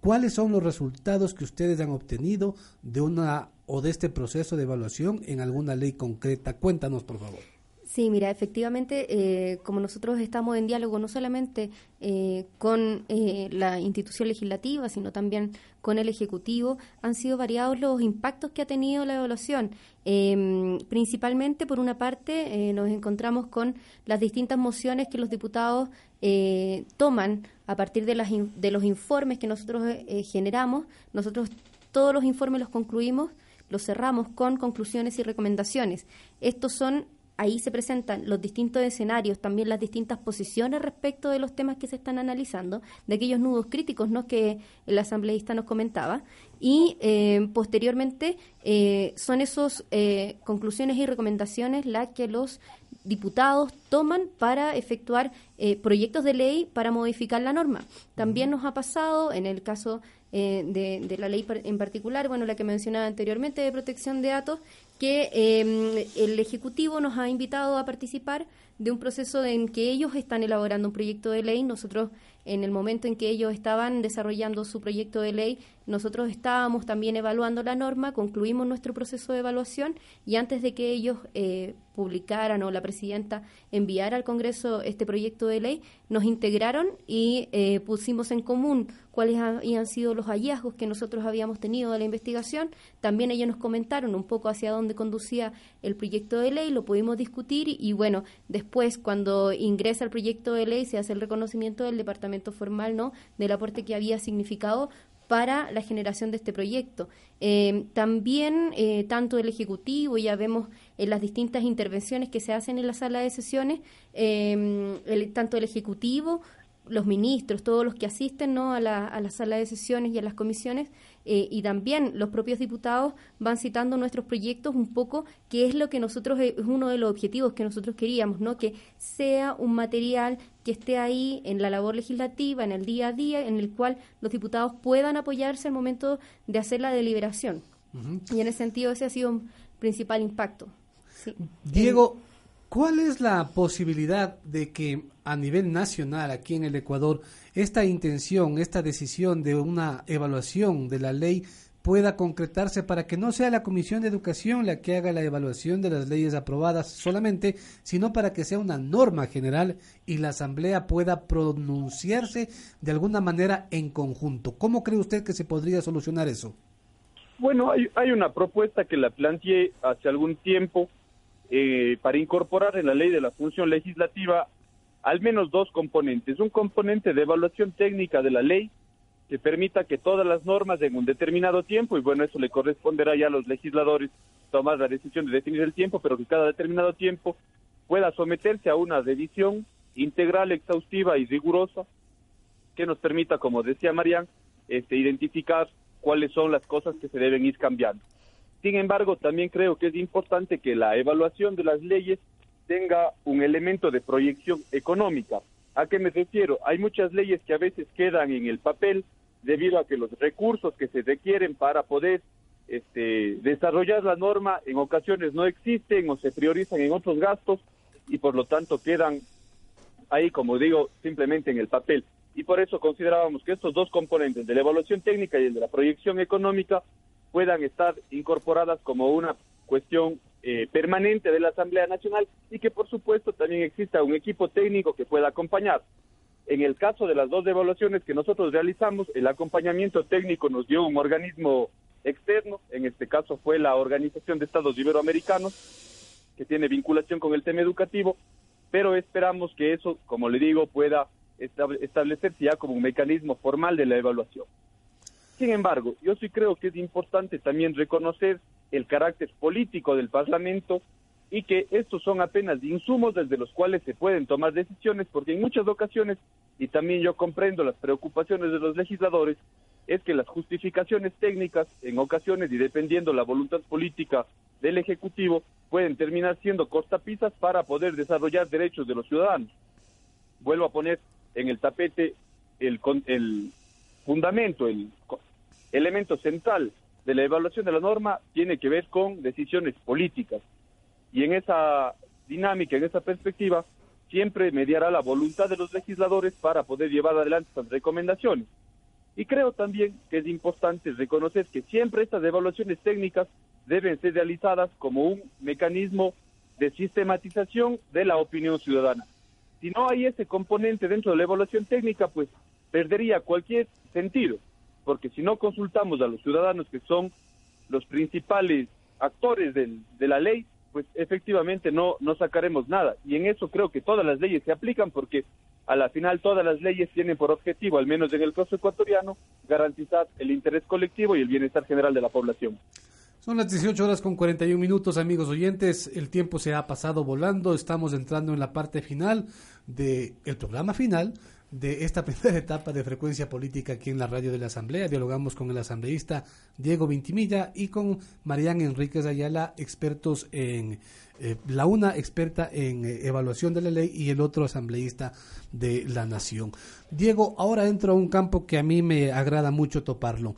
¿Cuáles son los resultados que ustedes han obtenido de una o de este proceso de evaluación en alguna ley concreta? Cuéntanos, por favor. Sí, mira, efectivamente, eh, como nosotros estamos en diálogo no solamente eh, con la institución legislativa, sino también con el Ejecutivo, han sido variados los impactos que ha tenido la evaluación. Em, principalmente, por una parte, nos encontramos con las distintas mociones que los diputados toman a partir de, las de los informes que nosotros generamos. Nosotros todos los informes los concluimos, los cerramos con conclusiones y recomendaciones. Estos son ahí se presentan los distintos escenarios, también las distintas posiciones respecto de los temas que se están analizando, de aquellos nudos críticos ¿no? que el asambleísta nos comentaba, y eh, posteriormente eh, son esas eh, conclusiones y recomendaciones las que los diputados toman para efectuar proyectos de ley para modificar la norma. También nos ha pasado, en el caso de, de, la ley en particular, bueno, la que mencionaba anteriormente de protección de datos, que em, el Ejecutivo nos ha invitado a participar de un proceso en que ellos están elaborando un proyecto de ley. Nosotros, en el momento en que ellos estaban desarrollando su proyecto de ley, nosotros estábamos también evaluando la norma, concluimos nuestro proceso de evaluación y antes de que ellos eh, publicaran o la presidenta enviara al Congreso este proyecto de ley, nos integraron y eh, pusimos en común cuáles habían sido los hallazgos que nosotros habíamos tenido de la investigación. También ellos nos comentaron un poco hacia dónde conducía el proyecto de ley, lo pudimos discutir y, bueno, después cuando ingresa el proyecto de ley se hace el reconocimiento del departamento formal, ¿no? Del aporte que había significado para la generación de este proyecto. Eh, también, eh, tanto el Ejecutivo, ya vemos en las distintas intervenciones que se hacen en la sala de sesiones, eh, tanto el Ejecutivo los ministros, todos los que asisten ¿no? a, la, a la sala de sesiones y a las comisiones, eh, y también los propios diputados van citando nuestros proyectos un poco, que es lo que nosotros, eh, es uno de los objetivos que nosotros queríamos, ¿no? que sea un material que esté ahí en la labor legislativa, en el día a día, en el cual los diputados puedan apoyarse al momento de hacer la deliberación. Y en ese sentido ese ha sido un principal impacto. Diego, ¿Cuál es la posibilidad de que a nivel nacional, aquí en el Ecuador, esta intención, esta decisión de una evaluación de la ley pueda concretarse para que no sea la Comisión de Educación la que haga la evaluación de las leyes aprobadas solamente, sino para que sea una norma general y la Asamblea pueda pronunciarse de alguna manera en conjunto. ¿Cómo cree usted que se podría solucionar eso? Bueno, hay, una propuesta que la planteé hace algún tiempo eh, para incorporar en la ley de la función legislativa al menos dos componentes. Un componente de evaluación técnica de la ley que permita que todas las normas en un determinado tiempo, y bueno, eso le corresponderá ya a los legisladores tomar la decisión de definir el tiempo, pero que cada determinado tiempo pueda someterse a una revisión integral, exhaustiva y rigurosa que nos permita, como decía Marian, este, identificar cuáles son las cosas que se deben ir cambiando. Sin embargo, también creo que es importante que la evaluación de las leyes tenga un elemento de proyección económica. ¿A qué me refiero? Hay muchas leyes que a veces quedan en el papel debido a que los recursos que se requieren para poder este, desarrollar la norma en ocasiones no existen o se priorizan en otros gastos y por lo tanto quedan ahí, como digo, simplemente en el papel. Y por eso considerábamos que estos dos componentes, de la evaluación técnica y el de la proyección económica, puedan estar incorporadas como una cuestión eh, permanente de la Asamblea Nacional y que por supuesto también exista un equipo técnico que pueda acompañar. En el caso de las dos evaluaciones que nosotros realizamos, el acompañamiento técnico nos dio un organismo externo, en este caso fue la Organización de Estados Iberoamericanos, que tiene vinculación con el tema educativo, pero esperamos que eso, como le digo, pueda establecerse ya como un mecanismo formal de la evaluación. Sin embargo, yo sí creo que es importante también reconocer el carácter político del Parlamento y que estos son apenas insumos desde los cuales se pueden tomar decisiones, porque en muchas ocasiones, y también yo comprendo las preocupaciones de los legisladores, es que las justificaciones técnicas, en ocasiones y dependiendo la voluntad política del Ejecutivo, pueden terminar siendo cortapisas para poder desarrollar derechos de los ciudadanos. Vuelvo a poner en el tapete el, el fundamento, el elemento central de la evaluación de la norma tiene que ver con decisiones políticas. Y en esa dinámica, en esa perspectiva, siempre mediará la voluntad de los legisladores para poder llevar adelante estas recomendaciones. Y creo también que es importante reconocer que siempre estas evaluaciones técnicas deben ser realizadas como un mecanismo de sistematización de la opinión ciudadana. Si no hay ese componente dentro de la evaluación técnica, pues perdería cualquier sentido porque si no consultamos a los ciudadanos que son los principales actores del, de la ley, pues efectivamente no, no sacaremos nada. Y en eso creo que todas las leyes se aplican porque a la final todas las leyes tienen por objetivo, al menos en el caso ecuatoriano, garantizar el interés colectivo y el bienestar general de la población. Son las 18 horas con 41 minutos, amigos oyentes. El tiempo se ha pasado volando. Estamos entrando en la parte final del programa final de esta primera etapa de frecuencia política aquí en la radio de la Asamblea. Dialogamos con el asambleísta Diego Vintimilla y con Marián Enríquez Ayala, expertos en, eh, la una experta en eh, evaluación de la ley y el otro asambleísta de la nación. Diego, ahora entro a un campo que a mí me agrada mucho toparlo.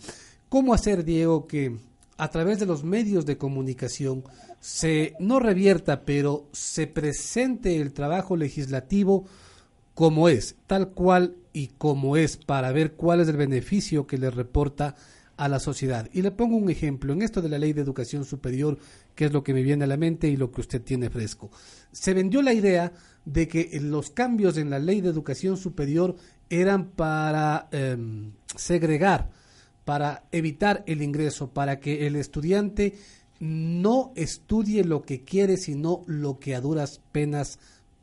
¿Cómo hacer, Diego, que a través de los medios de comunicación se no revierta, pero se presente el trabajo legislativo como es, tal cual y como es, para ver cuál es el beneficio que le reporta a la sociedad. Y le pongo un ejemplo en esto de la ley de educación superior, que es lo que me viene a la mente y lo que usted tiene fresco. Se vendió la idea de que los cambios en la ley de educación superior eran para em, segregar, para evitar el ingreso, para que el estudiante no estudie lo que quiere, sino lo que a duras penas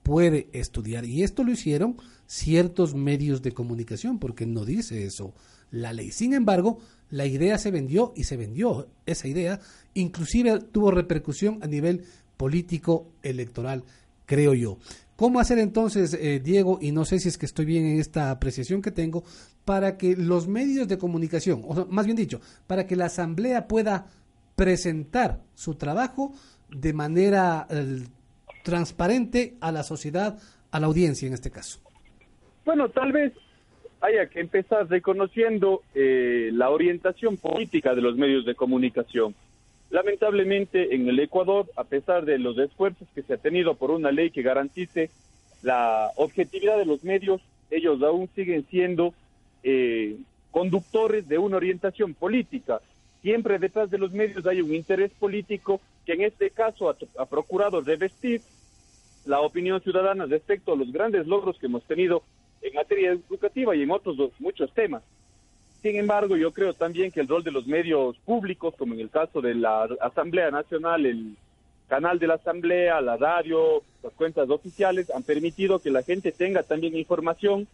puede estudiar. Y esto lo hicieron ciertos medios de comunicación, porque no dice eso la ley. Sin embargo, la idea se vendió y se vendió esa idea, inclusive tuvo repercusión a nivel político electoral, creo yo. ¿Cómo hacer entonces, eh, Diego, y no sé si es que estoy bien en esta apreciación que tengo, para que los medios de comunicación, o más bien dicho, para que la Asamblea pueda presentar su trabajo de manera eh, transparente a la sociedad, a la audiencia en este caso? Bueno, tal vez haya que empezar reconociendo eh, la orientación política de los medios de comunicación. Lamentablemente en el Ecuador, a pesar de los esfuerzos que se ha tenido por una ley que garantice la objetividad de los medios, ellos aún siguen siendo eh, conductores de una orientación política. Siempre detrás de los medios hay un interés político que en este caso ha, ha procurado revestir la opinión ciudadana respecto a los grandes logros que hemos tenido en materia educativa y en otros muchos temas. Sin embargo, yo creo también que el rol de los medios públicos, como en el caso de la Asamblea Nacional, el canal de la Asamblea, la radio, las cuentas oficiales, han permitido que la gente tenga también información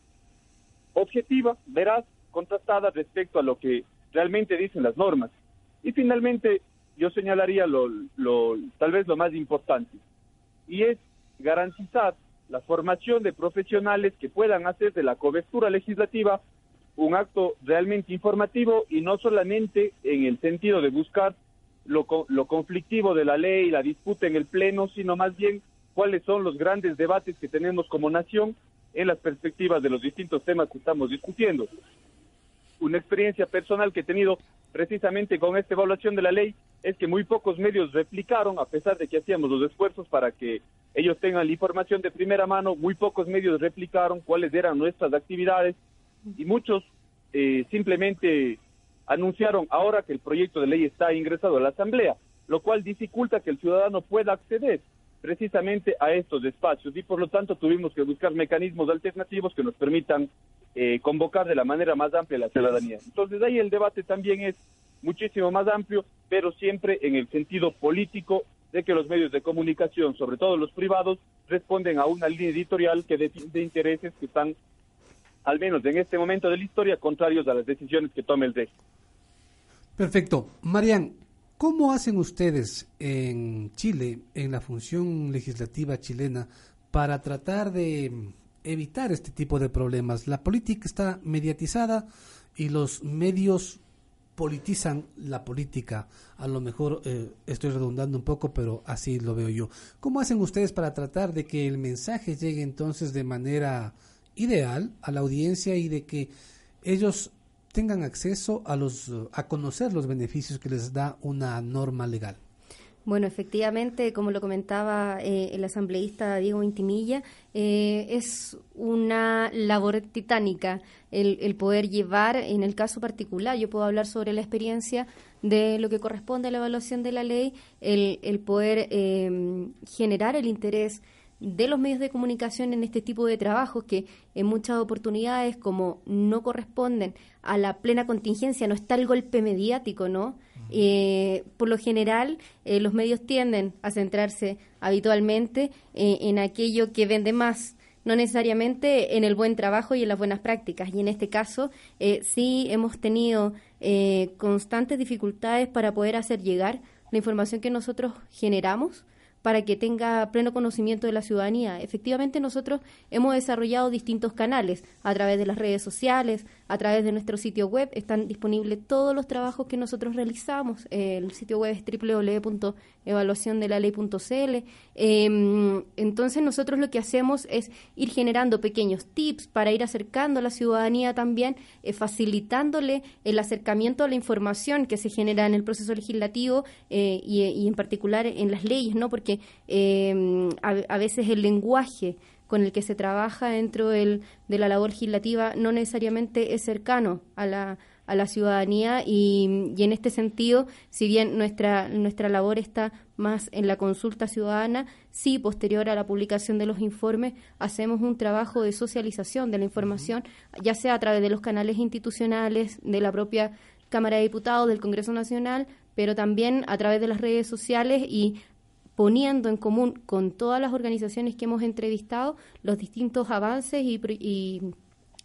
objetiva, veraz, contrastada respecto a lo que realmente dicen las normas. Y finalmente, yo señalaría lo, lo, tal vez lo más importante, y es garantizar la formación de profesionales que puedan hacer de la cobertura legislativa un acto realmente informativo y no solamente en el sentido de buscar lo, lo conflictivo de la ley, la disputa en el Pleno, sino más bien cuáles son los grandes debates que tenemos como nación en las perspectivas de los distintos temas que estamos discutiendo. Una experiencia personal que he tenido precisamente con esta evaluación de la ley es que muy pocos medios replicaron, a pesar de que hacíamos los esfuerzos para que ellos tengan la información de primera mano, muy pocos medios replicaron cuáles eran nuestras actividades y muchos eh, simplemente anunciaron ahora que el proyecto de ley está ingresado a la Asamblea, lo cual dificulta que el ciudadano pueda acceder precisamente a estos espacios y por lo tanto tuvimos que buscar mecanismos alternativos que nos permitan eh, convocar de la manera más amplia a la ciudadanía. Entonces ahí el debate también es muchísimo más amplio, pero siempre en el sentido político de que los medios de comunicación, sobre todo los privados, responden a una línea editorial que defiende intereses que están, al menos en este momento de la historia, contrarios a las decisiones que tome el DEC. Perfecto. Marian, ¿cómo hacen ustedes en Chile, en la función legislativa chilena, para tratar de evitar este tipo de problemas? La política está mediatizada y los medios politizan la política. A lo mejor eh, estoy redundando un poco, pero así lo veo yo. ¿Cómo hacen ustedes para tratar de que el mensaje llegue entonces de manera ideal a la audiencia y de que ellos tengan acceso a los a conocer los beneficios que les da una norma legal? Bueno, efectivamente, como lo comentaba eh, el asambleísta Diego Intimilla, eh, es una labor titánica el, poder llevar, en el caso particular, yo puedo hablar sobre la experiencia de lo que corresponde a la evaluación de la ley, el, el poder eh, generar el interés de los medios de comunicación en este tipo de trabajos que en muchas oportunidades como no corresponden a la plena contingencia, no está el golpe mediático, ¿no? Eh, por lo general, eh, los medios tienden a centrarse habitualmente eh, en aquello que vende más, no necesariamente en el buen trabajo y en las buenas prácticas. Y en este caso, sí hemos tenido constantes dificultades para poder hacer llegar la información que nosotros generamos para que tenga pleno conocimiento de la ciudadanía. Efectivamente, nosotros hemos desarrollado distintos canales a través de las redes sociales, a través de nuestro sitio web. Están disponibles todos los trabajos que nosotros realizamos. el sitio web es www.evaluaciondelaley.cl. Em, entonces, nosotros lo que hacemos es ir generando pequeños tips para ir acercando a la ciudadanía también, eh, facilitándole el acercamiento a la información que se genera en el proceso legislativo eh, y, en particular en las leyes, ¿no? Porque Em, a, veces el lenguaje con el que se trabaja dentro del, de la labor legislativa no necesariamente es cercano a la, a la ciudadanía y, en este sentido, si bien nuestra, nuestra labor está más en la consulta ciudadana, sí, posterior a la publicación de los informes, hacemos un trabajo de socialización de la información, ya sea a través de los canales institucionales, de la propia Cámara de Diputados, del Congreso Nacional, pero también a través de las redes sociales y poniendo en común con todas las organizaciones que hemos entrevistado los distintos avances y,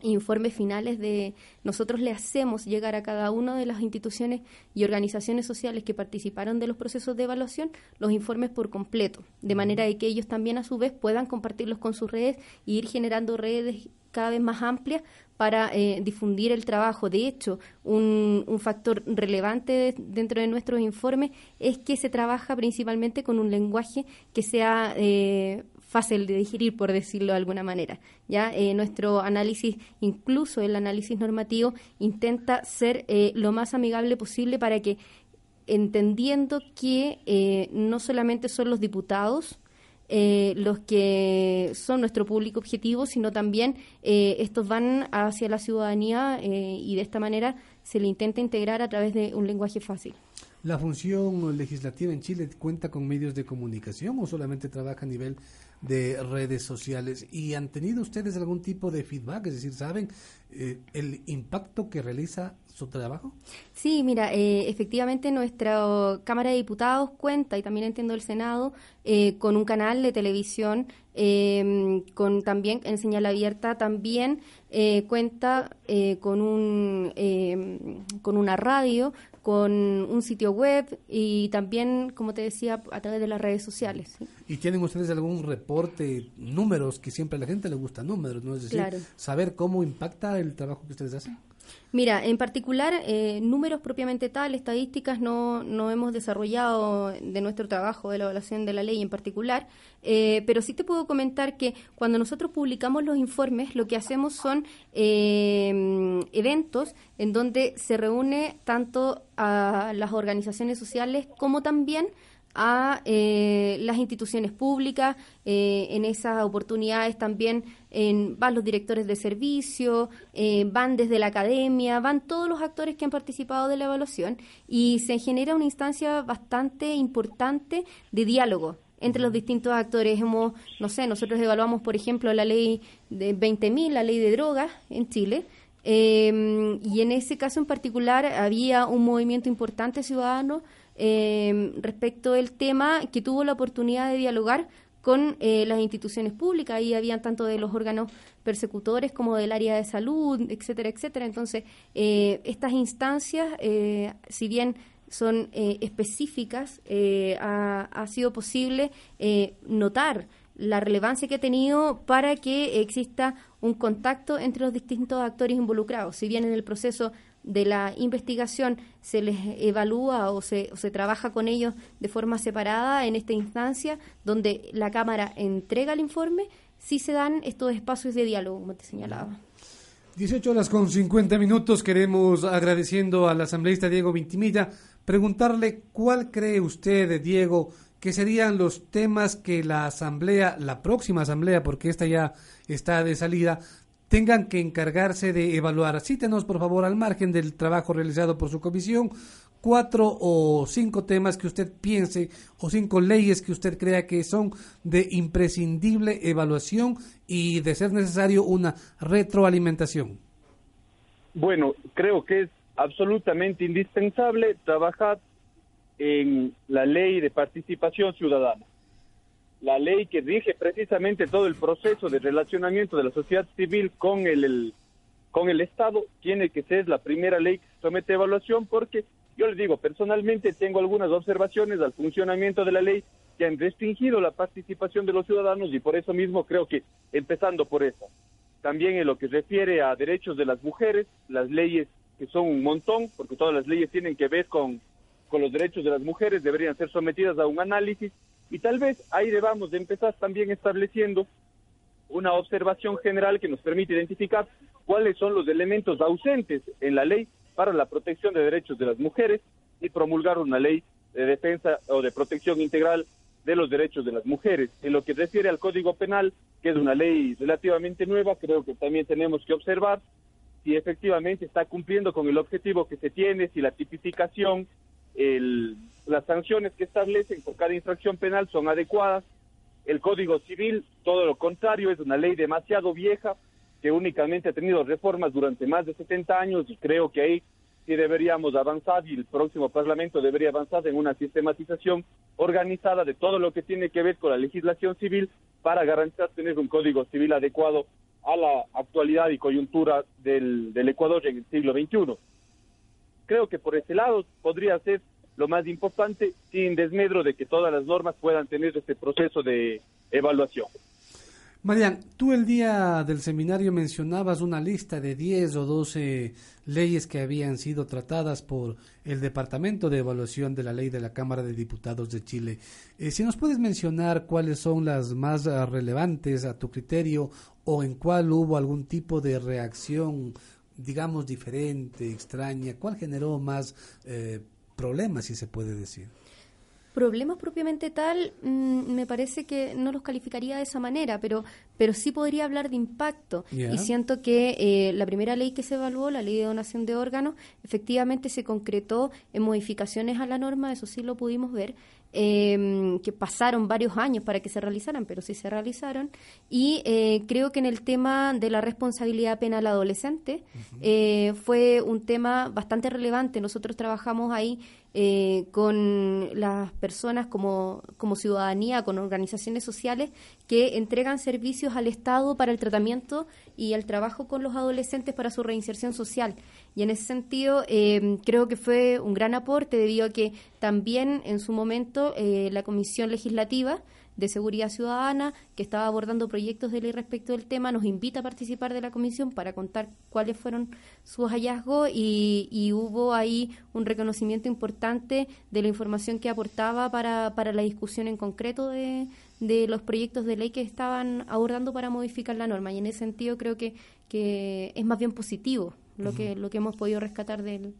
informes finales de nosotros le hacemos llegar a cada una de las instituciones y organizaciones sociales que participaron de los procesos de evaluación los informes por completo, de manera de que ellos también a su vez puedan compartirlos con sus redes y ir generando redes cada vez más amplias para eh, difundir el trabajo. De hecho, un, un factor relevante dentro de nuestros informes es que se trabaja principalmente con un lenguaje que sea eh, fácil de digerir, por decirlo de alguna manera. Ya eh, nuestro análisis, incluso el análisis normativo, intenta ser lo más amigable posible para que entendiendo que no solamente son los diputados eh, los que son nuestro público objetivo, sino también eh, estos van hacia la ciudadanía eh, y de esta manera se le intenta integrar a través de un lenguaje fácil. ¿La función legislativa en Chile cuenta con medios de comunicación o solamente trabaja a nivel de redes sociales? ¿Y han tenido ustedes algún tipo de feedback? Es decir, ¿saben el impacto que realiza su trabajo? Sí, mira, eh, efectivamente nuestra Cámara de Diputados cuenta, y también entiendo el Senado, eh, con un canal de televisión, em, con también en señal abierta, también eh, cuenta con, un, em, con una radio, con un sitio web y también, como te decía, a través de las redes sociales. ¿Y tienen ustedes algún reporte, números, que siempre a la gente le gusta números, ¿no? Es decir, saber cómo impacta el trabajo que ustedes hacen. Mira, en particular, eh, números propiamente tal, estadísticas no, no hemos desarrollado de nuestro trabajo de la evaluación de la ley en particular, eh, pero sí te puedo comentar que cuando nosotros publicamos los informes, lo que hacemos son eh, eventos en donde se reúne tanto a las organizaciones sociales como también a eh, las instituciones públicas. Eh, en esas oportunidades también van los directores de servicio, eh, van desde la academia, van todos los actores que han participado de la evaluación y se genera una instancia bastante importante de diálogo entre los distintos actores. Hemos, no sé, nosotros evaluamos, por ejemplo, la ley de 20.000, la ley de drogas en Chile. y en ese caso en particular había un movimiento importante ciudadano eh, respecto del tema que tuvo la oportunidad de dialogar con eh, las instituciones públicas. Ahí habían tanto de los órganos persecutores como del área de salud, etcétera, etcétera. Entonces, eh, estas instancias, eh, si bien son específicas, ha, ha, sido posible notar la relevancia que ha tenido para que exista un contacto entre los distintos actores involucrados. Si bien en el proceso de la investigación se les evalúa o se, se trabaja con ellos de forma separada en esta instancia donde la Cámara entrega el informe, sí se dan estos espacios de diálogo, como te señalaba. 18 horas con 50 minutos. Queremos, agradeciendo al asambleísta Diego Vintimilla, preguntarle cuál cree usted, Diego, que serían los temas que la asamblea, la próxima asamblea, porque esta ya está de salida, tengan que encargarse de evaluar. Cítenos, por favor, al margen del trabajo realizado por su comisión, cuatro o cinco temas que usted piense o cinco leyes que usted crea que son de imprescindible evaluación y de ser necesario una retroalimentación. Bueno, creo que es absolutamente indispensable trabajar en la ley de participación ciudadana la ley que rige precisamente todo el proceso de relacionamiento de la sociedad civil con el, con el Estado tiene que ser la primera ley que se somete a evaluación porque Yo les digo, personalmente tengo algunas observaciones al funcionamiento de la ley que han restringido la participación de los ciudadanos y por eso mismo creo que empezando por eso. También en lo que refiere a derechos de las mujeres, las leyes que son un montón, porque todas las leyes tienen que ver con, con los derechos de las mujeres, deberían ser sometidas a un análisis y tal vez ahí debamos de empezar también estableciendo una observación general que nos permite identificar cuáles son los elementos ausentes en la ley para la protección de derechos de las mujeres y promulgar una ley de defensa o de protección integral de los derechos de las mujeres. En lo que refiere al Código Penal, que es una ley relativamente nueva, creo que también tenemos que observar si efectivamente está cumpliendo con el objetivo que se tiene, si la tipificación, el, las sanciones que establecen por cada infracción penal son adecuadas. El Código Civil, todo lo contrario, es una ley demasiado vieja que únicamente ha tenido reformas durante más de 70 años y creo que ahí sí deberíamos avanzar y el próximo Parlamento debería avanzar en una sistematización organizada de todo lo que tiene que ver con la legislación civil para garantizar tener un código civil adecuado a la actualidad y coyuntura del, del Ecuador en el siglo XXI. Creo que por ese lado podría ser lo más importante, sin desmedro de que todas las normas puedan tener este proceso de evaluación. Marian, tú el día del seminario mencionabas una lista de 10 o 12 leyes que habían sido tratadas por el Departamento de Evaluación de la Ley de la Cámara de Diputados de Chile. Eh, si nos puedes mencionar cuáles son las más uh, relevantes a tu criterio o en cuál hubo algún tipo de reacción, digamos, diferente, extraña, cuál generó más eh, problemas, si se puede decir. Problemas propiamente tal, mmm, me parece que no los calificaría de esa manera, pero, pero sí podría hablar de impacto. Yeah. Y siento que eh, la primera ley que se evaluó, la ley de donación de órganos, efectivamente se concretó en modificaciones a la norma, eso sí lo pudimos ver, eh, que pasaron varios años para que se realizaran, pero sí se realizaron. Y eh, creo que en el tema de la responsabilidad penal adolescente uh -huh. eh, fue un tema bastante relevante. Nosotros trabajamos ahí eh, con las personas como, como ciudadanía, con organizaciones sociales que entregan servicios al Estado para el tratamiento y el trabajo con los adolescentes para su reinserción social. Y en ese sentido eh, creo que fue un gran aporte debido a que también en su momento eh, la Comisión Legislativa de Seguridad Ciudadana, que estaba abordando proyectos de ley respecto del tema, nos invita a participar de la comisión para contar cuáles fueron sus hallazgos y, y hubo ahí un reconocimiento importante de la información que aportaba para, para la discusión en concreto de, de los proyectos de ley que estaban abordando para modificar la norma. Y en ese sentido creo que, que es más bien positivo lo, uh -huh. que, lo que hemos podido rescatar del,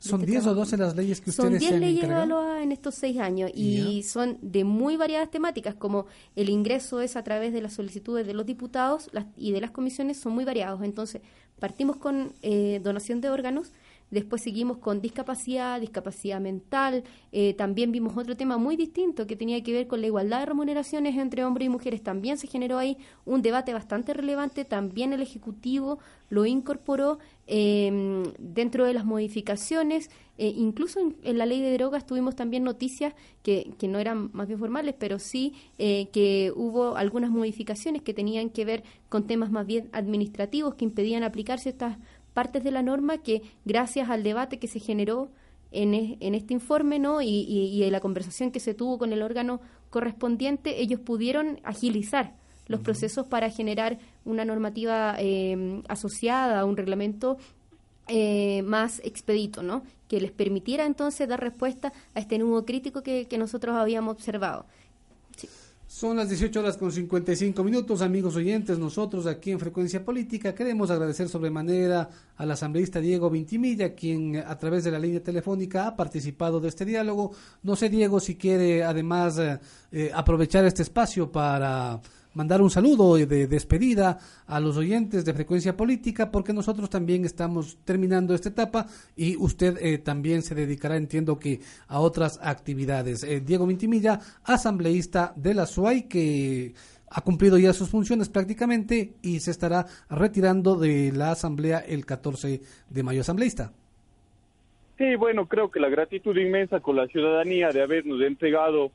¿Son 10 o 12 las leyes que ustedes Son 10 leyes evaluadas en estos seis años y yeah. son de muy variadas temáticas, como el ingreso es a través de las solicitudes de los diputados las, y de las comisiones son muy variados. Entonces, partimos con eh, donación de órganos, Después seguimos con discapacidad, discapacidad mental. Eh, también vimos otro tema muy distinto que tenía que ver con la igualdad de remuneraciones entre hombres y mujeres. También se generó ahí un debate bastante relevante. También el Ejecutivo lo incorporó eh, dentro de las modificaciones. Eh, incluso en, en, la ley de drogas tuvimos también noticias que, que no eran más bien formales, pero sí eh, que hubo algunas modificaciones que tenían que ver con temas más bien administrativos que impedían aplicarse estas partes de la norma que gracias al debate que se generó en, en este informe ¿no? y, y, y, en la conversación que se tuvo con el órgano correspondiente, ellos pudieron agilizar los uh -huh. procesos para generar una normativa eh, asociada a un reglamento eh, más expedito, ¿no? que les permitiera entonces dar respuesta a este nudo crítico que, que nosotros habíamos observado. Son las 18 horas con 55 minutos, amigos oyentes. Nosotros aquí en Frecuencia Política queremos agradecer sobremanera al asambleísta Diego Vintimilla, quien a través de la línea telefónica ha participado de este diálogo. No sé, Diego, si quiere además eh, eh, aprovechar este espacio para mandar un saludo de despedida a los oyentes de Frecuencia Política, porque nosotros también estamos terminando esta etapa y usted eh, también se dedicará, entiendo que, a otras actividades. Eh, Diego Vintimilla, asambleísta de la SUAY, que ha cumplido ya sus funciones prácticamente y se estará retirando de la asamblea el 14 de mayo. Asambleísta. Sí, bueno, creo que la gratitud inmensa con la ciudadanía de habernos entregado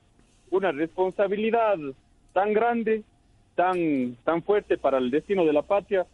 una responsabilidad tan grande tan, tan fuerte para el destino de la patria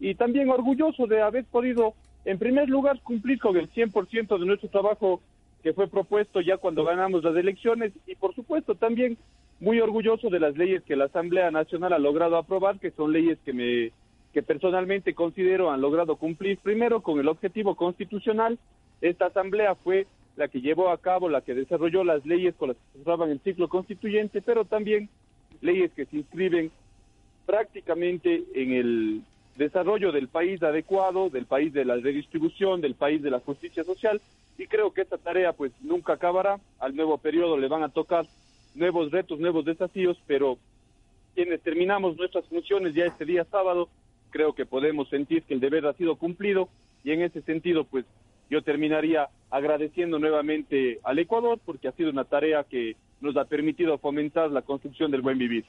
y también orgulloso de haber podido, en primer lugar, cumplir con el 100% de nuestro trabajo que fue propuesto ya cuando ganamos las elecciones y por supuesto también muy orgulloso de las leyes que la Asamblea Nacional ha logrado aprobar, que son leyes que me que personalmente considero han logrado cumplir primero con el objetivo constitucional. Esta asamblea fue la que llevó a cabo, la que desarrolló las leyes con las que se cerraban el ciclo constituyente, pero también leyes que se inscriben prácticamente en el desarrollo del país adecuado, del país de la redistribución, del país de la justicia social, y creo que esta tarea pues nunca acabará, al nuevo periodo le van a tocar nuevos retos, nuevos desafíos, pero quienes terminamos nuestras funciones ya este día sábado, creo que podemos sentir que el deber ha sido cumplido y en ese sentido pues yo terminaría agradeciendo nuevamente al Ecuador porque ha sido una tarea que nos ha permitido fomentar la construcción del buen vivir.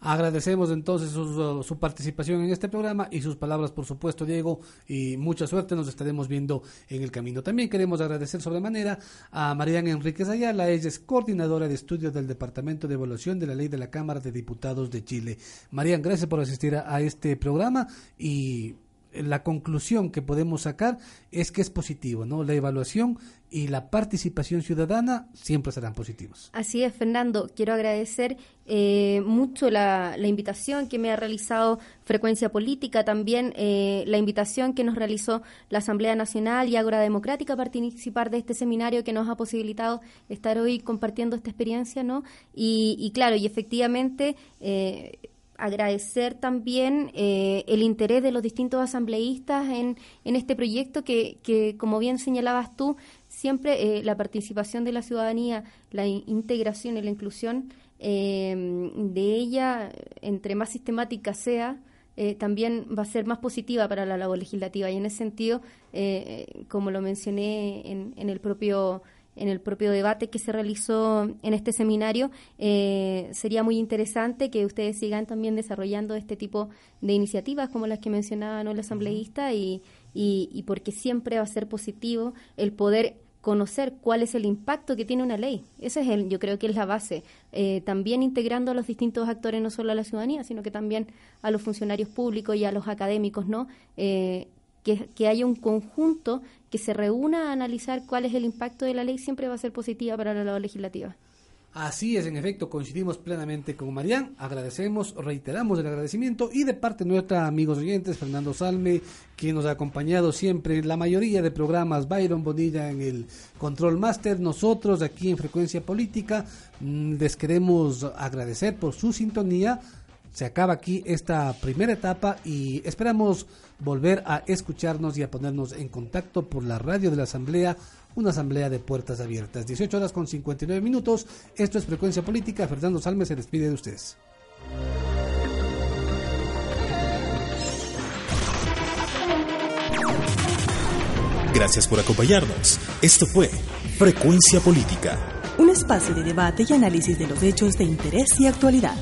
Agradecemos entonces su, participación en este programa y sus palabras, por supuesto, Diego, y mucha suerte, nos estaremos viendo en el camino. También queremos agradecer sobremanera a Mariana Enríquez Ayala, ella es coordinadora de estudios del Departamento de Evaluación de la Ley de la Cámara de Diputados de Chile. Marian, gracias por asistir a este programa y la conclusión que podemos sacar es que es positivo, ¿no? La evaluación y la participación ciudadana siempre serán positivos. Así es, Fernando. Quiero agradecer eh, mucho la, invitación que me ha realizado Frecuencia Política, también eh, la invitación que nos realizó la Asamblea Nacional y Ágora Democrática a participar de este seminario que nos ha posibilitado estar hoy compartiendo esta experiencia, ¿no? Y, y claro, y efectivamente... Eh, agradecer también eh, el interés de los distintos asambleístas en, en este proyecto que, que, como bien señalabas tú, siempre eh, la participación de la ciudadanía, la integración y la inclusión eh, de ella, entre más sistemática sea, también va a ser más positiva para la labor legislativa. Y en ese sentido, como lo mencioné en, en el propio en el propio debate que se realizó en este seminario, eh, sería muy interesante que ustedes sigan también desarrollando este tipo de iniciativas como las que mencionaba ¿no? asambleísta y, y, porque siempre va a ser positivo el poder conocer cuál es el impacto que tiene una ley. Ese es el, yo creo que es la base. Eh, también integrando a los distintos actores, no solo a la ciudadanía, sino que también a los funcionarios públicos y a los académicos, ¿no? Eh, que, haya un conjunto que se reúna a analizar cuál es el impacto de la ley siempre va a ser positiva para la labor legislativa. Así es, en efecto, coincidimos plenamente con Marián, agradecemos, reiteramos el agradecimiento y de parte nuestra amigos oyentes, Fernando Salme, quien nos ha acompañado siempre en la mayoría de programas, Byron Bonilla en el Control Master, nosotros aquí en Frecuencia Política, mm, les queremos agradecer por su sintonía, se acaba aquí esta primera etapa y esperamos volver a escucharnos y a ponernos en contacto por la radio de la Asamblea, una asamblea de puertas abiertas. 18 horas con 59 minutos. Esto es Frecuencia Política. Fernando Salmes se despide de ustedes. Gracias por acompañarnos. Esto fue Frecuencia Política. Un espacio de debate y análisis de los hechos de interés y actualidad